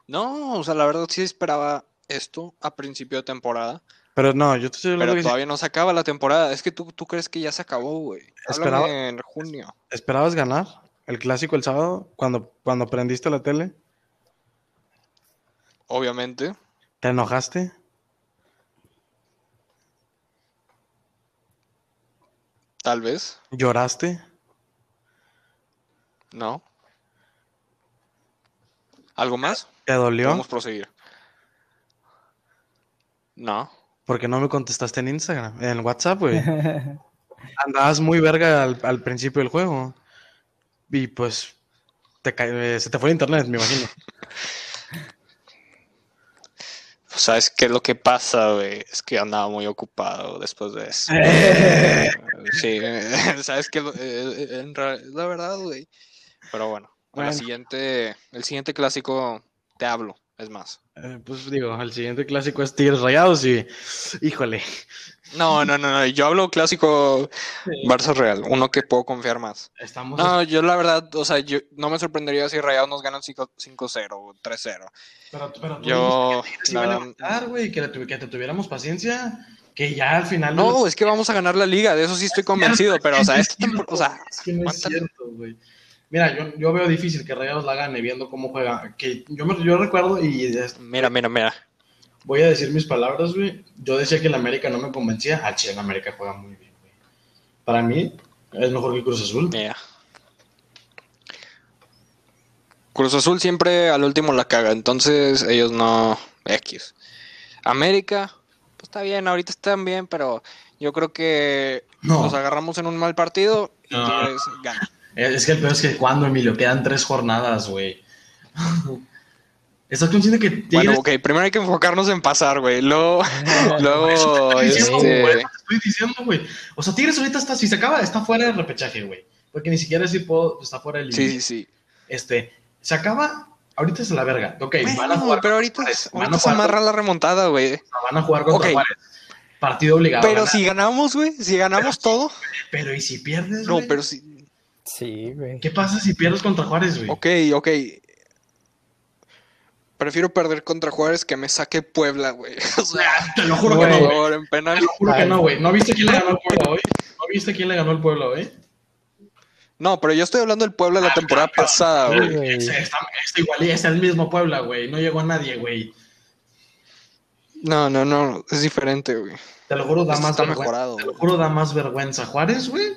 No, o sea, la verdad sí esperaba esto a principio de temporada. Pero no, yo te estoy hablando Pero que todavía no se acaba la temporada. Es que tú, tú crees que ya se acabó, güey. Esperaba- en junio. ¿Esperabas ganar el clásico el sábado cuando, cuando prendiste la tele? Obviamente. ¿Te enojaste? Tal vez. ¿Lloraste? No. ¿Algo más? ¿Te dolió? Podemos proseguir. No. Porque no me contestaste en Instagram, en WhatsApp, güey. Andabas muy verga al, al principio del juego. Y pues te eh, se te fue el internet, me imagino. ¿Sabes qué es lo que pasa, güey? Es que andaba muy ocupado después de eso. Sí, ¿sabes qué? Eh, es la verdad, güey. Pero bueno, Bueno. siguiente, el siguiente clásico te hablo, es más. Eh, pues digo, el siguiente clásico es Tigres Rayados y híjole. No, no, no, no, yo hablo clásico Barça Real, uno que puedo confiar más. Estamos No, yo la verdad, o sea, yo no me sorprendería si Rayados nos ganan 5 5-0 o 3-0. pero, pero tú Yo, que la iba a levantar, güey, que, te tuviéramos paciencia, que ya al final No, es que vamos a ganar la liga, de eso sí estoy convencido, pero, o sea, es tempor- o sea, es que no es cierto, güey. Mira, yo, yo veo difícil que Rayados la gane viendo cómo juega. Que yo, me, yo recuerdo y mira, mira, mira. Voy a decir mis palabras, güey. Yo decía que el América no me convencía. Ah, che, el América juega muy bien, güey. Para mí es mejor que Cruz Azul. Mira. Cruz Azul siempre al último la caga, entonces ellos no X. América, pues está bien, ahorita están bien, pero yo creo que No. los agarramos en un mal partido y No. Gana. Es que el peor es que cuando, Emilio, quedan tres jornadas, güey. ¿Estás consciente que Tigres... Bueno, ok, primero hay que enfocarnos en pasar, güey. Luego, luego, Por eso te estoy diciendo, este, por eso te estoy diciendo, güey. O sea, Tigres ahorita está, si se acaba, está fuera del repechaje, güey. Porque ni siquiera si puedo, está fuera del sí, sí, sí. Este, se acaba, ahorita es la verga. Ok, van a jugar pero ahorita, van a ahorita se jugar amarra la remontada, güey. van a jugar contra. Juárez. Partido obligado. Pero ganar. si ganamos, güey, si ganamos todo. Pero ¿y si pierdes, No, pero si. Sí, güey. ¿Qué pasa si pierdes contra Juárez, güey? Ok, ok. Prefiero perder contra Juárez que me saque Puebla, güey. O sea, Ah, Te lo juro que no, güey. favor, en Te penal. lo juro que no, güey. ¿No viste quién le ganó al Puebla hoy? ¿No viste quién le ganó al Puebla hoy? No, pero yo estoy hablando del Puebla de la temporada pero- pasada, güey. está igual es el mismo Puebla, güey. No llegó a nadie, güey. No, no, no, es diferente, güey. Te lo juro, da más está vergüenza. mejorado, Te lo juro, da más vergüenza Juárez, güey,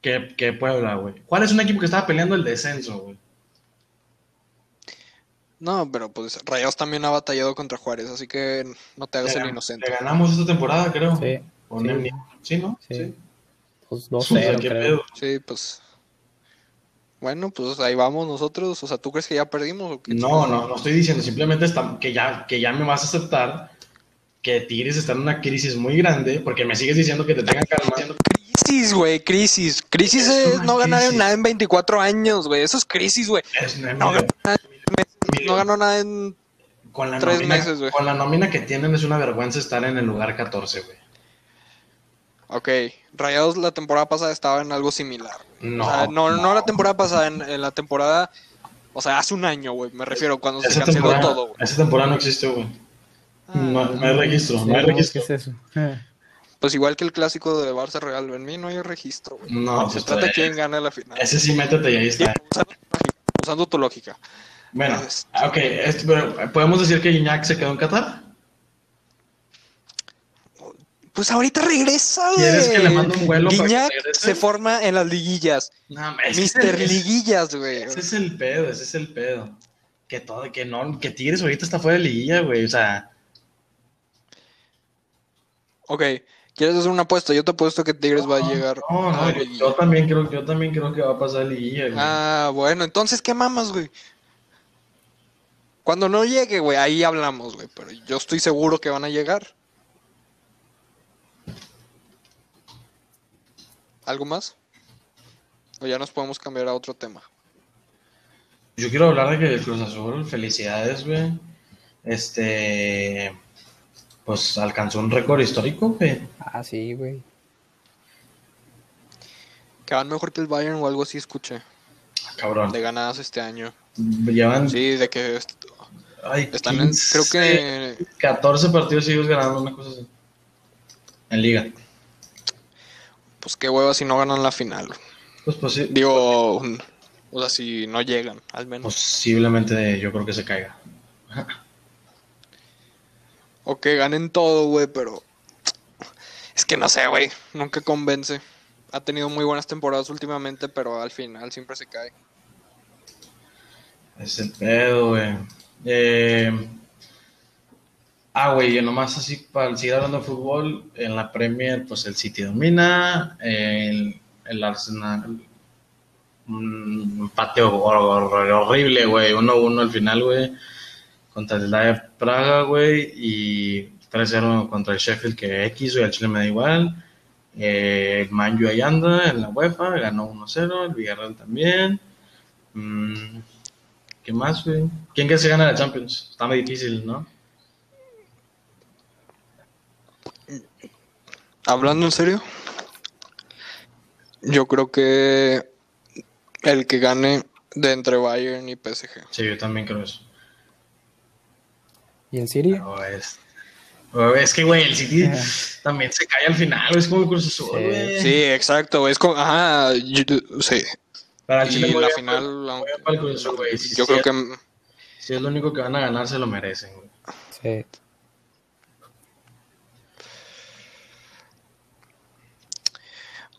que, que Puebla, güey. Juárez es un equipo que estaba peleando el descenso, güey. No, pero pues Rayados también ha batallado contra Juárez, así que no te hagas Le el inocente. Le ganamos esta temporada, creo. Sí. O Sí. ¿Sí, no? Sí. Pues O sea, 2-0, ¿qué creo. pedo? Sí, pues. Bueno, pues ahí vamos nosotros. O sea, ¿tú crees que ya perdimos? O qué No, no, no estoy diciendo, simplemente está- que, ya, que ya me vas a aceptar que Tigres está en una crisis muy grande, porque me sigues diciendo que te tengan calma. Crisis, güey, crisis. Crisis Es no ganar nada en 24 años, güey. Eso es crisis, güey. Es- No, mira, no ganó nada en. con la, tres nómina, meses, güey. con la nómina que tienen es una vergüenza estar en el lugar 14, güey. Ok, Rayados la temporada pasada estaba en algo similar. No, o sea, no, no, la temporada pasada, en, en la temporada. O sea, hace un año, güey. Me refiero cuando se canceló todo, güey. esa temporada no existe, güey. No, no hay registro, Sí, no hay ¿cómo registro. que es eso? Pues igual que el clásico de Barça Real. En mí no hay registro, güey. No, se pues, trata de quién gana la final. Ese sí, métete y ahí está. Usando, usando tu lógica. Bueno, ok, ¿podemos decir que Iñak se quedó en Qatar? Pues ahorita regresa, güey. ¿Quieres que le mande un vuelo para que Guiñac regrese? se forma en las liguillas. No, Mister Liguillas, güey. Ese es el pedo, ese es el pedo. Que todo, que no, que Tigres ahorita está fuera de liguilla, güey. O sea, Ok, ¿quieres hacer una apuesta? Yo te apuesto que Tigres va a llegar no, no, yo, yo también creo, yo también creo que va a pasar liguilla, güey. Ah, bueno, entonces, ¿qué mamas, güey? Cuando no llegue, güey, ahí hablamos, güey. Pero yo estoy seguro que van a llegar. ¿Algo más? O ya nos podemos cambiar a otro tema. Yo quiero hablar de que el Cruz Azul, felicidades, güey. Este. Pues alcanzó un récord histórico, güey. Ah, sí, güey. Que van mejor que el Bayern o algo así, escuché. Ah, Cabrón. De ganadas este año. Llevan Sí, de que ay, están en, 15, creo que 14 partidos seguidos ganando, una cosa así. En liga. Pues qué hueva si no ganan la final. Pues, pues sí, Digo, o sea, si no llegan, al menos. posiblemente yo creo que se caiga. O que ganen todo, güey, pero. Es que no sé, güey. Nunca convence. Ha tenido muy buenas temporadas últimamente, pero al final siempre se cae. Es el pedo, güey. Eh, Ah, güey, nomás así para seguir hablando de fútbol, en la Premier, pues el City domina, el, el Arsenal, un empate hor- hor- horrible, güey, 1-1 al final, güey, contra el Slavia Praga, güey, y 3-0 contra el Sheffield, que X, güey, al Chile me da igual. Eh, el Manju ahí anda en la UEFA, ganó 1-0, el Villarreal también. Mm, ¿Qué más, güey? ¿Quién que se gana la Champions? Está muy difícil, ¿no? Hablando en serio, yo creo que el que gane de entre Bayern y PSG. Sí, yo también creo eso. ¿Y el City? Pero es, es que, güey, el City también se cae al final, es como el Cruz Azul, Sí. güey. Sí, exacto. Es como, ajá, yo- sí. Para el Y Chile la final, aunque- para el Cruz Azul, güey. Si- Yo si creo es- que Si es lo único que van a ganar, se lo merecen, güey. Sí.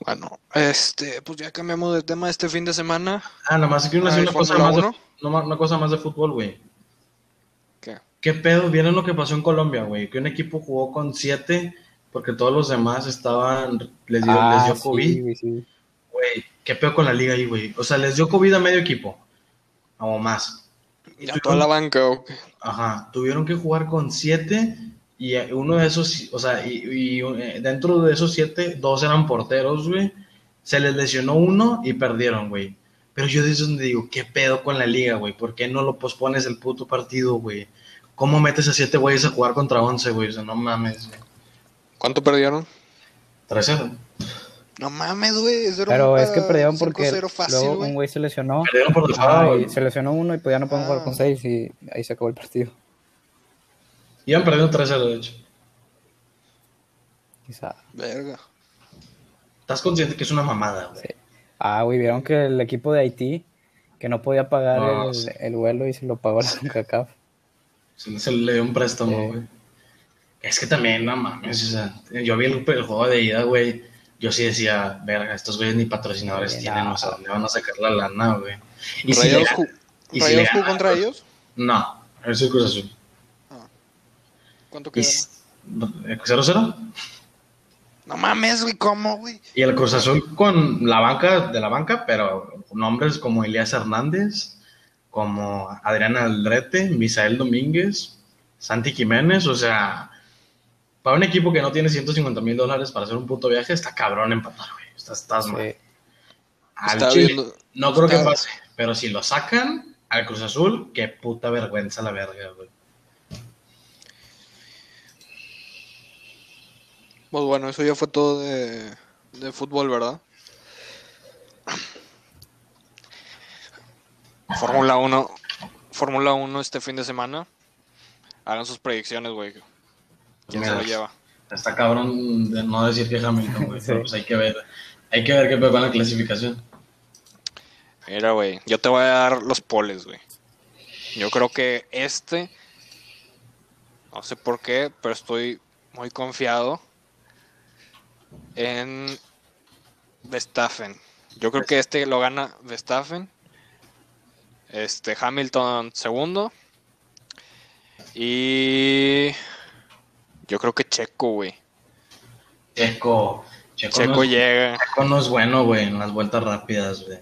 Bueno, este, pues ya cambiamos de tema este fin de semana. Ah, nada más quiero decir una cosa, más de, una cosa más de fútbol, güey. ¿Qué? ¿Qué pedo? ¿Vieron lo que pasó en Colombia, güey? Que un equipo jugó con siete porque todos los demás estaban, les dio, les Ah, dio sí, COVID. güey, sí. Güey, ¿qué pedo con la liga ahí, güey? O sea, les dio COVID a medio equipo. O más. Y a toda la banca. Ajá, tuvieron que jugar con siete y uno de esos, o sea, y, y, eh, dentro de esos siete, dos eran porteros, güey. Se les lesionó uno y perdieron, güey. Pero yo de eso es donde digo, ¿qué pedo con la liga, güey? ¿Por qué no lo pospones el puto partido, güey? ¿Cómo metes a siete güeyes a jugar contra once, güey? O sea, no mames, güey. ¿Cuánto perdieron? 3-0. No mames, güey. eso era Pero un es que perdieron porque 5-0 fácil, luego un güey se lesionó. Perdieron por y se lesionó uno y pues ya no pueden jugar Ah. con seis y ahí se acabó el partido. Iban perdiendo 3-0, de hecho. Quizá. Verga. ¿Estás consciente que es una mamada, güey? Sí. Ah, güey, vieron que el equipo de Haití, que no podía pagar Ah, el, sí. el vuelo y se lo pagó la CONCACAF. Se, se le dio un préstamo, Sí. güey. Es que también, no mames, o sea, yo vi el, el juego de ida, güey. Yo sí decía, verga, estos güeyes ni patrocinadores tienen, no. o sea, ¿dónde van a sacar la lana, güey? Y si le ¿Rayados, ganan- ju- y si jugó ganan, contra pues, ellos? No, es el Cruz Azul. ¿Cuánto Y quedó? s- eh, 0-0. No mames, güey, ¿cómo, güey? Y el Cruz Azul con la banca, de la banca, pero nombres como Elías Hernández, como Adrián Aldrete, Misael Domínguez, Santi Jiménez, o sea, para un equipo que no tiene 150 mil dólares para hacer un puto viaje, está cabrón empatar, güey. Estás, estás mal. Sí. Al Está Chile, viendo- no creo que pase, pero si lo sacan al Cruz Azul, qué puta vergüenza la verga, güey. Pues bueno, eso ya fue todo de, de fútbol, ¿verdad? Fórmula 1. Fórmula 1 este fin de semana. Hagan sus predicciones, güey. ¿Quién se lo lleva? Está cabrón de no decir que Hamilton, güey, Sí. pero pues hay que ver. Hay que ver qué pedo con la clasificación. Mira, güey, yo te voy a dar los poles, güey. Yo creo que este, no sé por qué, pero estoy muy confiado en Verstappen. Yo creo que este lo gana Verstappen. Este, Hamilton segundo. Y yo creo que Checo, güey. Checo. Checo, Checo no, es, llega. Checo no es bueno, güey, en las vueltas rápidas, güey.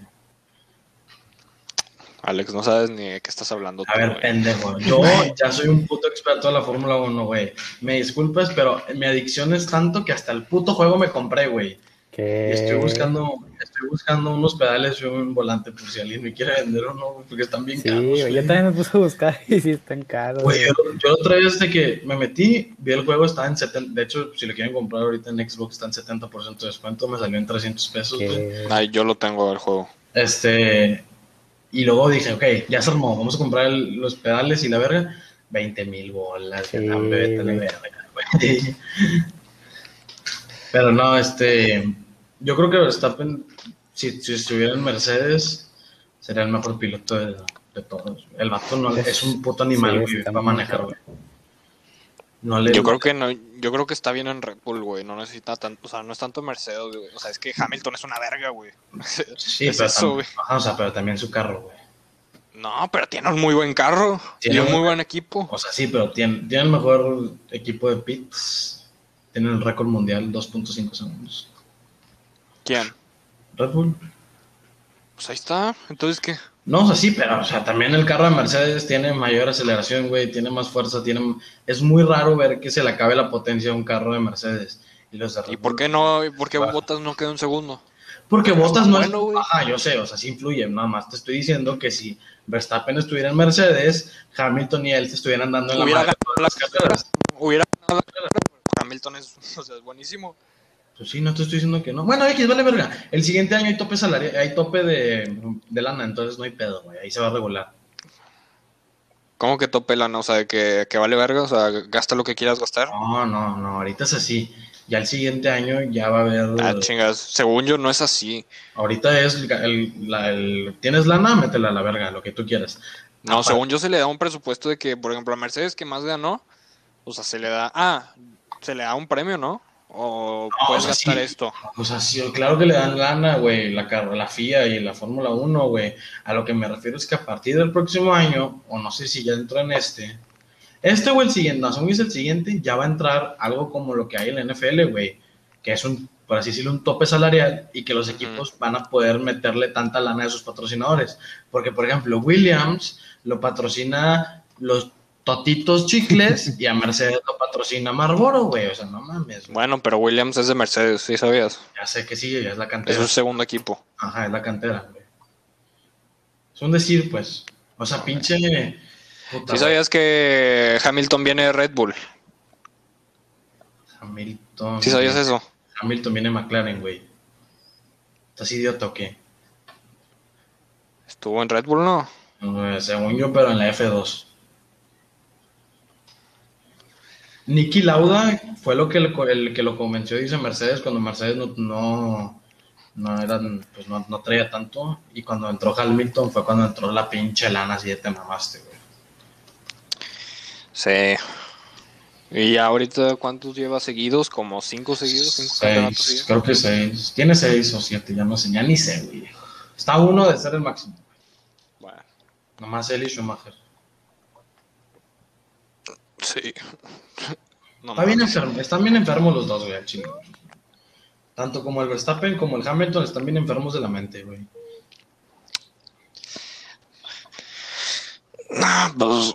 Alex, no sabes ni de qué estás hablando. A tú, ver, pendejo. Yo ya soy un puto experto de la Fórmula 1, güey. Me disculpas, pero mi adicción es tanto que hasta el puto juego me compré, güey. Estoy buscando, estoy buscando unos pedales y un volante por si alguien me quiere vender uno, porque están bien Sí, caros. güey. yo también me puse a buscar y sí están caros. Güey, yo, yo otra vez de que me metí, vi el juego, estaba en 70, de hecho, si lo quieren comprar ahorita en Xbox está en 70% de descuento, me salió en 300 pesos, Ay, yo lo tengo el juego. Este, y luego dije, ok, ya se armó, vamos a comprar el- los pedales y la verga, 20 mil bolas, Sí, la verga, güey. Pero no, este, yo creo que Verstappen, si, si estuviera en Mercedes, sería el mejor piloto de, de todos. El vato no, es un puto animal, Sí, para manejar, güey. No le, Yo creo que no, yo creo que está bien en Red Bull, güey. No necesita tanto, o sea, no es tanto Mercedes, güey. O sea, es que Hamilton es una verga, güey. Sí, es pero, eso, tam- güey. ajá, o sea, pero también su carro, güey. No, pero tiene un muy buen carro. Tiene un- muy buen equipo. O sea, sí, pero tiene, tiene el mejor equipo de pits. Tiene el récord mundial 2.5 segundos. ¿Quién? Red Bull. Pues ahí está. Entonces, ¿qué? No, o sea, sí, pero o sea, también el carro de Mercedes tiene mayor aceleración, güey, tiene más fuerza, tiene... Es muy raro ver que se le acabe la potencia a un carro de Mercedes. Y, los de ¿Y por qué no? ¿Y ¿Por qué. Bottas no quedó un segundo? Porque Bottas no bueno, es... yo sé, o sea, sí influye. Nada más te estoy diciendo que si Verstappen estuviera en Mercedes, Hamilton y él se estuvieran dando en la Hubiera madre ganado las carreras. Hubiera ganado Hamilton es, o sea, es buenísimo. Pues sí, no te estoy diciendo que no. Bueno, X, vale verga. El siguiente año hay tope salarial, hay tope de, de lana, entonces no hay pedo, güey. Ahí se va a regular. ¿Cómo que tope lana? O sea, que, que vale verga, o sea, gasta lo que quieras gastar. No, no, no, ahorita es así. Ya el siguiente año ya va a haber. Ah, chingas. Según yo, no es así. ahorita es el, el- la- el- tienes lana, métela a la verga, lo que tú quieras. No, Aparte- según yo se le da un presupuesto de que, por ejemplo, a Mercedes que más ganó, o sea, se le da, ah, se le da un premio, ¿no? O No, puedes o sea, gastar sí. esto. O sea, sí, claro que le dan lana, güey, la, la FIA y la Fórmula 1, güey. A lo que me refiero es que a partir del próximo año, o no sé si ya entró en este, este o el siguiente, no, es el siguiente, ya va a entrar algo como lo que hay en la NFL, güey, que es un, por así decirlo, un tope salarial y que los equipos van a poder meterle tanta lana a sus patrocinadores. Porque, por ejemplo, Williams lo patrocina los Totitos Chicles y a Mercedes lo patrocina Marlboro, güey. O sea, no mames, güey. Bueno, pero Williams es de Mercedes, ¿sí sabías? Ya sé que sí, ya es la Es cantera. su segundo equipo. Ajá, es la cantera, güey. Es un decir, pues. O sea, pinche. puta, ¿Sí sabías que Hamilton viene de Red Bull? Hamilton. ¿Sí sabías eso? Hamilton viene de McLaren, güey. ¿Estás idiota o qué? Estuvo en Red Bull, ¿no? Eh, según yo, pero en la F2. Nicky Lauda fue lo que lo- el que lo convenció, dice Mercedes, cuando Mercedes no, no, no eran, pues no, no traía tanto. Y cuando entró Hamilton fue cuando entró la pinche lana así de te mamaste, güey. Sí. ¿Y ahorita cuántos lleva seguidos? ¿Como cinco seguidos? ¿Cinco Seis, seguidos? creo que seis. Tiene seis o siete, ya no sé, ya ni sé, güey. Está uno de ser el máximo. Bueno, Nomás él y Schumacher. Sí. No Está bien mames. enfermo, están bien enfermos los dos, güey, al chile. Tanto como el Verstappen como el Hamilton están bien enfermos de la mente, güey. Ah, pues,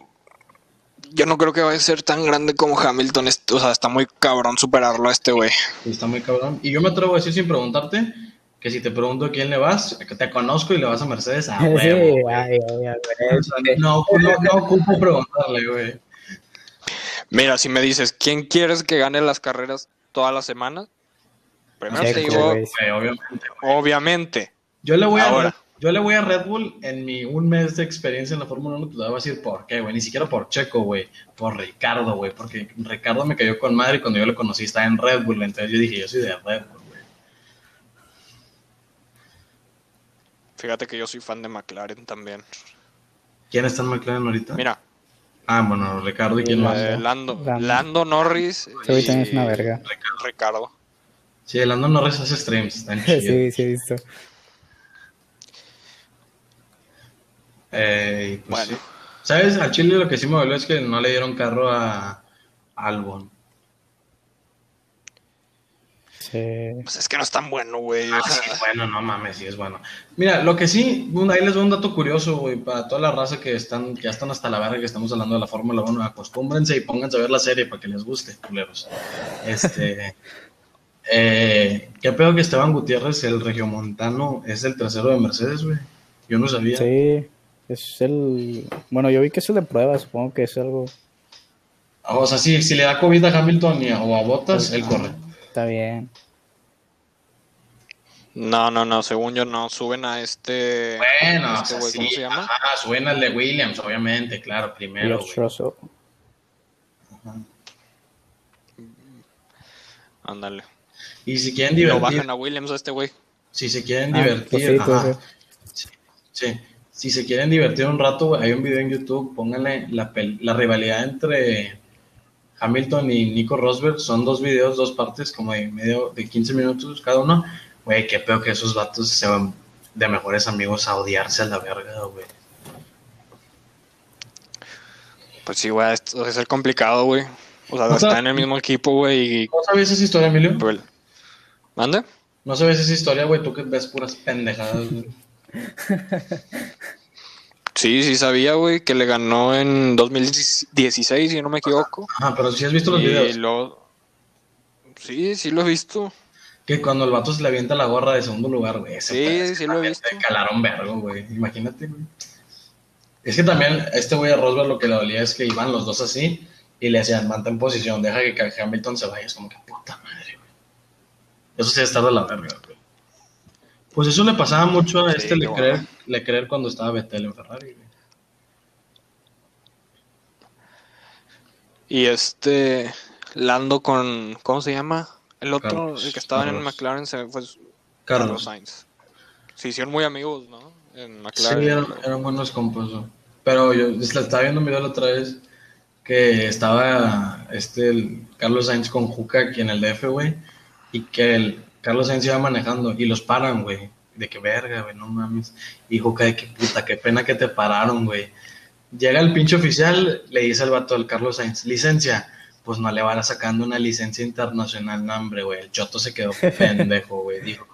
yo no creo que vaya a ser tan grande como Hamilton. O sea, está muy cabrón superarlo a este güey. Está muy cabrón. Y yo me atrevo a decir sin preguntarte que si te pregunto a quién le vas, que te conozco y le vas a Mercedes, ah, Sí, güey. O sea, no, no, no ocupo preguntarle, güey. Mira, si me dices, ¿quién quieres que gane las carreras todas las semanas? Primero te digo, obviamente. Yo le voy a Ahora. yo le voy a Red Bull en mi un mes de experiencia en la Fórmula 1, te voy a decir por qué, güey, ni siquiera por Checo, güey, por Ricardo, güey, porque Ricardo me cayó con madre y cuando yo lo conocí estaba en Red Bull, entonces yo dije, yo soy de Red Bull, güey. Fíjate que yo soy fan de McLaren también. ¿Quién está en McLaren ahorita? Mira, Ah, bueno, Ricardo y quién Eh, más. eh, Lando, Lando. Lando Norris. También es una y verga. Ricardo. Sí, el Lando Norris hace streams, está en chido. Sí, sí, he visto. Eh, y pues, Bueno. sí. ¿Sabes? Al Chile lo que sí me dolió es que no le dieron carro a Albon. Sí. Pues es que no es tan bueno, güey. o Ah, sea, sí, bueno, no mames, sí es bueno. Mira, lo que sí, ahí les doy un dato curioso, güey, para toda la raza que están, que ya están hasta la verga que estamos hablando de la Fórmula 1, acostúmbrense y pónganse a ver la serie para que les guste, culeros. Este, Eh, ¿Qué pedo que Esteban Gutiérrez, el regiomontano, es el tercero de Mercedes, güey? Yo no sabía. Sí, es el. Bueno, yo vi que es el de prueba, supongo que es algo. O sea, si, si le da COVID a Hamilton y a- o a Bottas, él corre. Está bien. No, no, no, según yo no, suben a este... Bueno, o este sea, güey, sí, ¿cómo se llama? ajá, suena el de Williams, obviamente, claro, primero. Ándale. Y si quieren Lo divertir, bajan a Williams a este güey. si se quieren Ah, divertir, pues sí, pues ajá, sí, si se quieren divertir un rato, hay un video en YouTube, pónganle la rivalidad entre Hamilton y Nico Rosberg, son dos videos, dos partes, como de medio, de 15 minutos cada uno, güey, qué peor que esos vatos se van de mejores amigos a odiarse a la verga, güey. Pues sí, güey, esto debe ser complicado, güey. O sea, O sea, está en el mismo equipo, güey, y... ¿No sabes esa historia, Emilio? pues, ¿Mande? ¿No sabes esa historia, güey? Tú que ves puras pendejadas, güey. Sí, sí sabía, güey, que le ganó en 2016, si no me equivoco. Ajá, pero si has visto los Y videos. Sí, sí lo he visto. Que cuando el vato se le avienta la gorra de segundo lugar, güey. Sí, es sí lo he visto. calaron vergo, güey. Imagínate, güey. Es que también este güey a Rosberg lo que le dolía es que iban los dos así y le decían, mantén posición, deja que Hamilton se vaya. Es como que puta madre, güey. Eso sí está de la verga, güey. Pues eso le pasaba mucho a Sí, este Leclerc. Leclerc cuando estaba Vettel en Ferrari, güey. Y este... Lando con... ¿Cómo se llama? El otro, Carlos, el que estaba en. McLaren, se fue Carlos Carlos. Sainz. Se hicieron muy amigos, ¿no? En Sí, McLaren. eran, eran buenos compas. Pero yo estaba viendo un video la otra vez que estaba este el Carlos Sainz con Juca aquí en el DF, güey, y que el Carlos Sainz iba manejando y los paran, güey. De que verga, güey, no mames. Y Juca, de que puta, qué pena que te pararon, güey. Llega el pinche oficial, le dice al vato del Carlos Sainz, licencia. Pues no le van a sacando una licencia internacional, no, hombre, güey. El choto se quedó pendejo, güey. Dijo,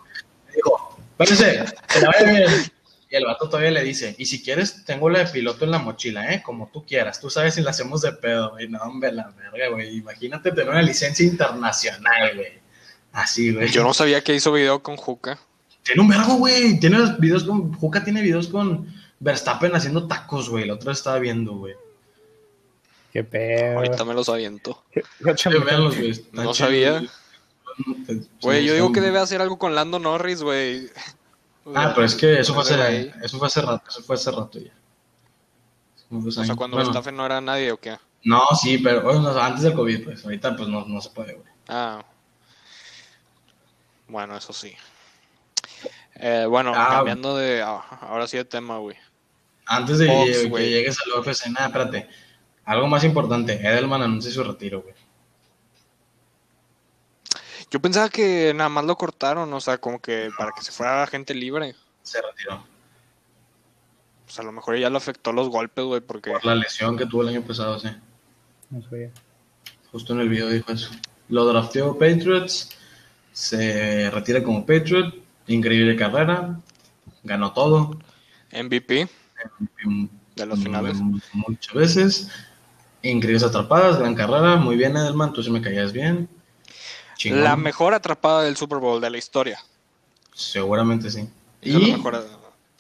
dijo, espérese, que la vaya bien. Y el vato todavía le dice, y si quieres, tengo la de piloto en la mochila, ¿eh? Como tú quieras. Tú sabes si la hacemos de pedo, güey. No, hombre, la verga, güey. Imagínate tener una licencia internacional, güey. Así, güey. Yo no sabía que hizo video con Juca. Tiene un vergo, güey. Tiene videos con... Juca tiene videos con Verstappen haciendo tacos, güey. La otra vez estaba viendo, güey. Qué pedo. Ahorita me los aviento. Güey. Están No sabía. güey. Güey, yo digo que debe hacer algo con Lando Norris, güey. Ah, pero es que eso fue hace, eso fue hace rato. Eso fue hace rato ya. O sea, cuando Bueno, Verstappen no era nadie o qué. No, sí, pero bueno, antes del COVID, pues. Ahorita, pues, no, no se puede, güey. Ah. Bueno, eso sí. Eh, bueno, Ah. cambiando de. ah, ahora sí de tema, güey. Antes de Fox, que güey. llegues al UFC, nada, espérate. Algo más importante, Edelman anuncia su retiro, güey. Yo pensaba que nada más lo cortaron, o sea, como que para que se fuera gente libre. Se retiró Pues a lo mejor ya le afectó los golpes, güey, porque. por la lesión que tuvo el año pasado, sí. No sabía. Justo en el video dijo eso. Lo drafteó Patriots, se retira como Patriot, increíble carrera, ganó todo, MVP de los finales. muchas veces, increíbles atrapadas, gran carrera, muy bien Edelman, tú sí me caías bien. Chingón. La mejor atrapada del Super Bowl de la historia. Seguramente sí. Y mejor-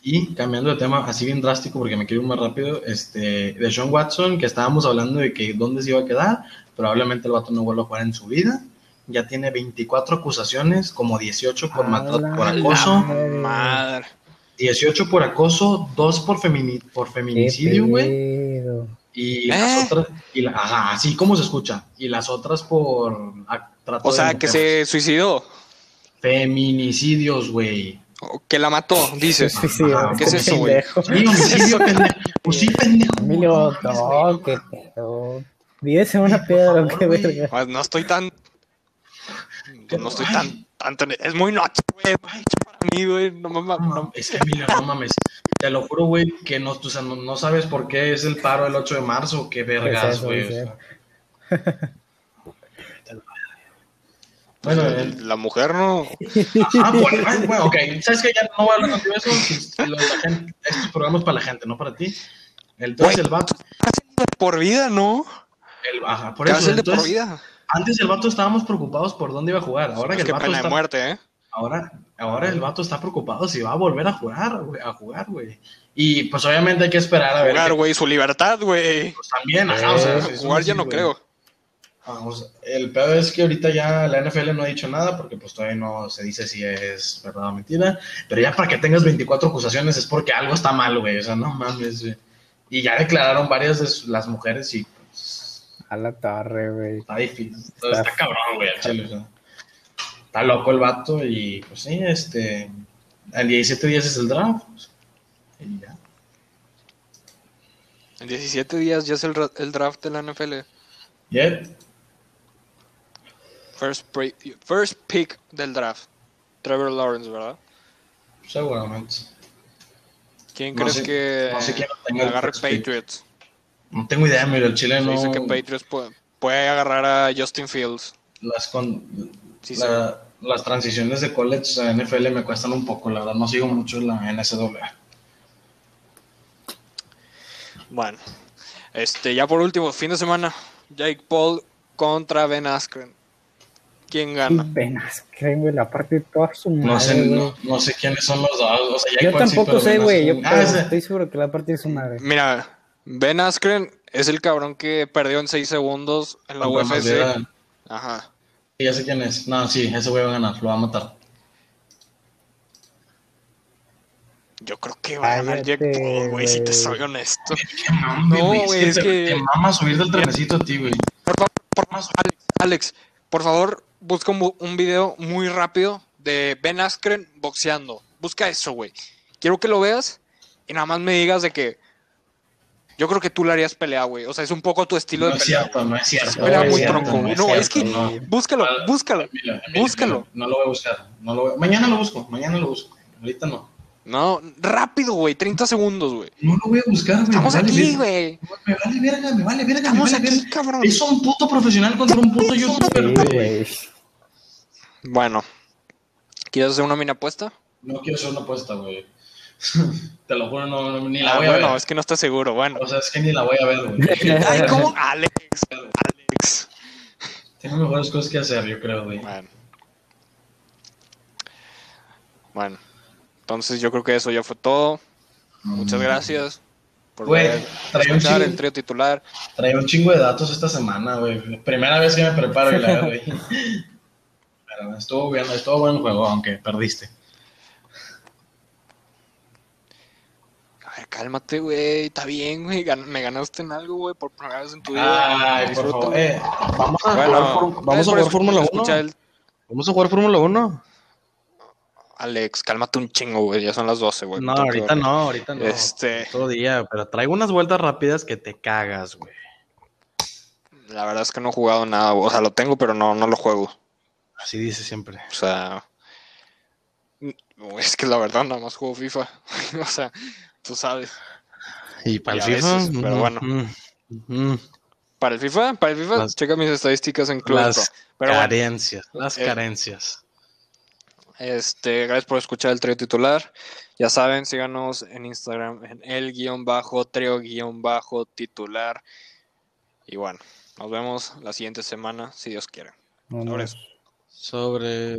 Y cambiando de tema, así bien drástico, porque me quiero ir más rápido, este, de Sean Watson, que estábamos hablando de que dónde se iba a quedar, probablemente el vato no vuelva a jugar en su vida. Ya tiene 24 acusaciones, como 18 por, A la por acoso, Madre. 18 por acoso, 2 por, femini- por feminicidio, güey. Y ¿Eh? las otras, y la- ajá, así como se escucha. Y las otras por trato O de sea, que se suicidó. Feminicidios, güey. Que la mató, dices. Sí, sí, Ajá, ¿qué es eso, güey? Sí, homicidio, pendejo. Pues sí, pendejo. Emilio, No qué pedo. En una piedra, qué güey. verga. Pues no estoy tan. Pues no estoy tan. tanto en- Es muy noche, güey. Para mí, güey. No me No, no- es que Emilio, no mames. Te lo juro, güey, que no, o sea, no, no sabes por qué es el paro el 8 de marzo. Qué vergas, güey. o sí. sea. Bueno, el- La mujer no. ajá, bueno, ay, bueno, ok. ¿Sabes que Ya no voy a hablar contigo de eso. si- lo de la gente- estos programas para la gente, no para ti. Entonces el vato, Por vida, ¿no? el, ajá, por eso. De por entonces, vida. Antes el vato estábamos preocupados por dónde iba a jugar. Ahora que Es el que vato pena está de muerte, ¿eh? Ahora, ahora el vato está preocupado si va a volver a jugar, güey, a jugar, güey. Y pues obviamente hay que esperar a ver. Jugar, güey, su libertad, güey. pues, también, ajá, o sea, Eh, Jugar ya no creo. Vamos, el peor es que ahorita ya la NFL no ha dicho nada porque pues todavía no se dice si es verdad o mentira, pero ya para que tengas 24 acusaciones es porque algo está mal, güey, o sea, no mames, güey. Y ya declararon varias de las mujeres y A la torre, güey. está difícil, está, está cabrón, güey, al chile, o sea. Está loco el vato y pues sí, este, en 17 días es el draft. pues, y ya. En 17 días ya es el, el draft de la NFL. Yep. First, pre- first pick del draft. Trevor Lawrence, ¿verdad? seguramente. ¿Quién No crees sé- que no sé quién tenga el agarre. Patriots? No tengo idea, mira, el chile Se no... dice que Patriots puede, puede agarrar a Justin Fields. las con Sí, la- las transiciones de college a NFL me cuestan un poco, la verdad no sigo mucho la NCAA. Bueno, este, ya por último, fin de semana, Jake Paul contra Ben Askren. ¿Quién gana? Ben Askren, güey, la parte de toda su madre, No sé, no, no sé quiénes son los dos. O sea, Jake Yo sí, tampoco sé, güey. Yo Ah, pero estoy seguro que la parte de su madre. Mira, Ben Askren es el cabrón que perdió en 6 segundos en la UFC. Ajá. Sí, ya sé quién es. No, sí, ese güey va a ganar, lo va a matar. Yo creo que va a ganar Jake Cállate, Paul, güey, si te soy honesto. No, güey, es te, que- te mama subir del trenecito a ti, güey. Por favor, por Alex, Alex, por favor, busca un, un video muy rápido de Ben Askren boxeando. Busca eso, güey. Quiero que lo veas y nada más me digas de que yo creo que tú le harías pelea, güey. O sea, es un poco tu estilo No de es pelea. cierto, no es cierto. Pelea no es muy cierto, tronco. no es No, es que no. búscalo, búscalo. Búscalo. No lo voy a buscar. No lo voy a- Mañana lo busco, mañana lo busco. Ahorita no. No, rápido, güey, 30 segundos, güey. No lo voy a buscar, güey. Estamos me vale aquí, güey. Me vale verga, me vale verga, Estamos me vale aquí, verga. cabrón. Es un puto profesional contra un puto youtuber, güey. Bueno, ¿quieres hacer una mini apuesta? No quiero hacer una apuesta, güey. Te lo juro, no, no, ni la Ah, voy a bueno, ver. es que no estás seguro, bueno. O sea, es que ni la voy a ver, güey. Ay, ¿cómo? Alex, Alex. Tengo mejores cosas que hacer, yo creo, güey. Bueno. Bueno, entonces yo creo que eso ya fue todo. Muchas gracias por Güey, ver, traía un chingo- el trío titular. Traía un chingo de datos esta semana, güey. Primera vez que me preparo y la veo, güey. Pero estuvo bien, estuvo buen juego, aunque perdiste. A ver, cálmate, güey. Está bien, güey. gan- Me ganaste en algo, güey, por primera vez en tu vida. Ay, por favor. Eh, vamos a Bueno, jugar, vamos a jugar Fórmula 1. escuchar el- Vamos a jugar Fórmula 1. Alex, cálmate un chingo, güey. Ya son las 12, güey. No, que ahorita no, ahorita no. Este- Todo día, pero traigo unas vueltas rápidas que te cagas, güey. La verdad es que no he jugado nada. O sea, lo tengo, pero no, no lo juego. Así dice siempre. O sea, es que la verdad nada más juego FIFA. o sea, tú sabes. Y para el FIFA. veces, pero bueno. mm, mm, Para el FIFA, para el FIFA, Las- checa mis estadísticas en Club las Pero bueno, carencias, las Eh, carencias. este, gracias por escuchar el trío titular. Ya saben, síganos en Instagram en el guion bajo, trío guion bajo titular. Y bueno, nos vemos la siguiente semana, si Dios quiere. Sobres. Sobre.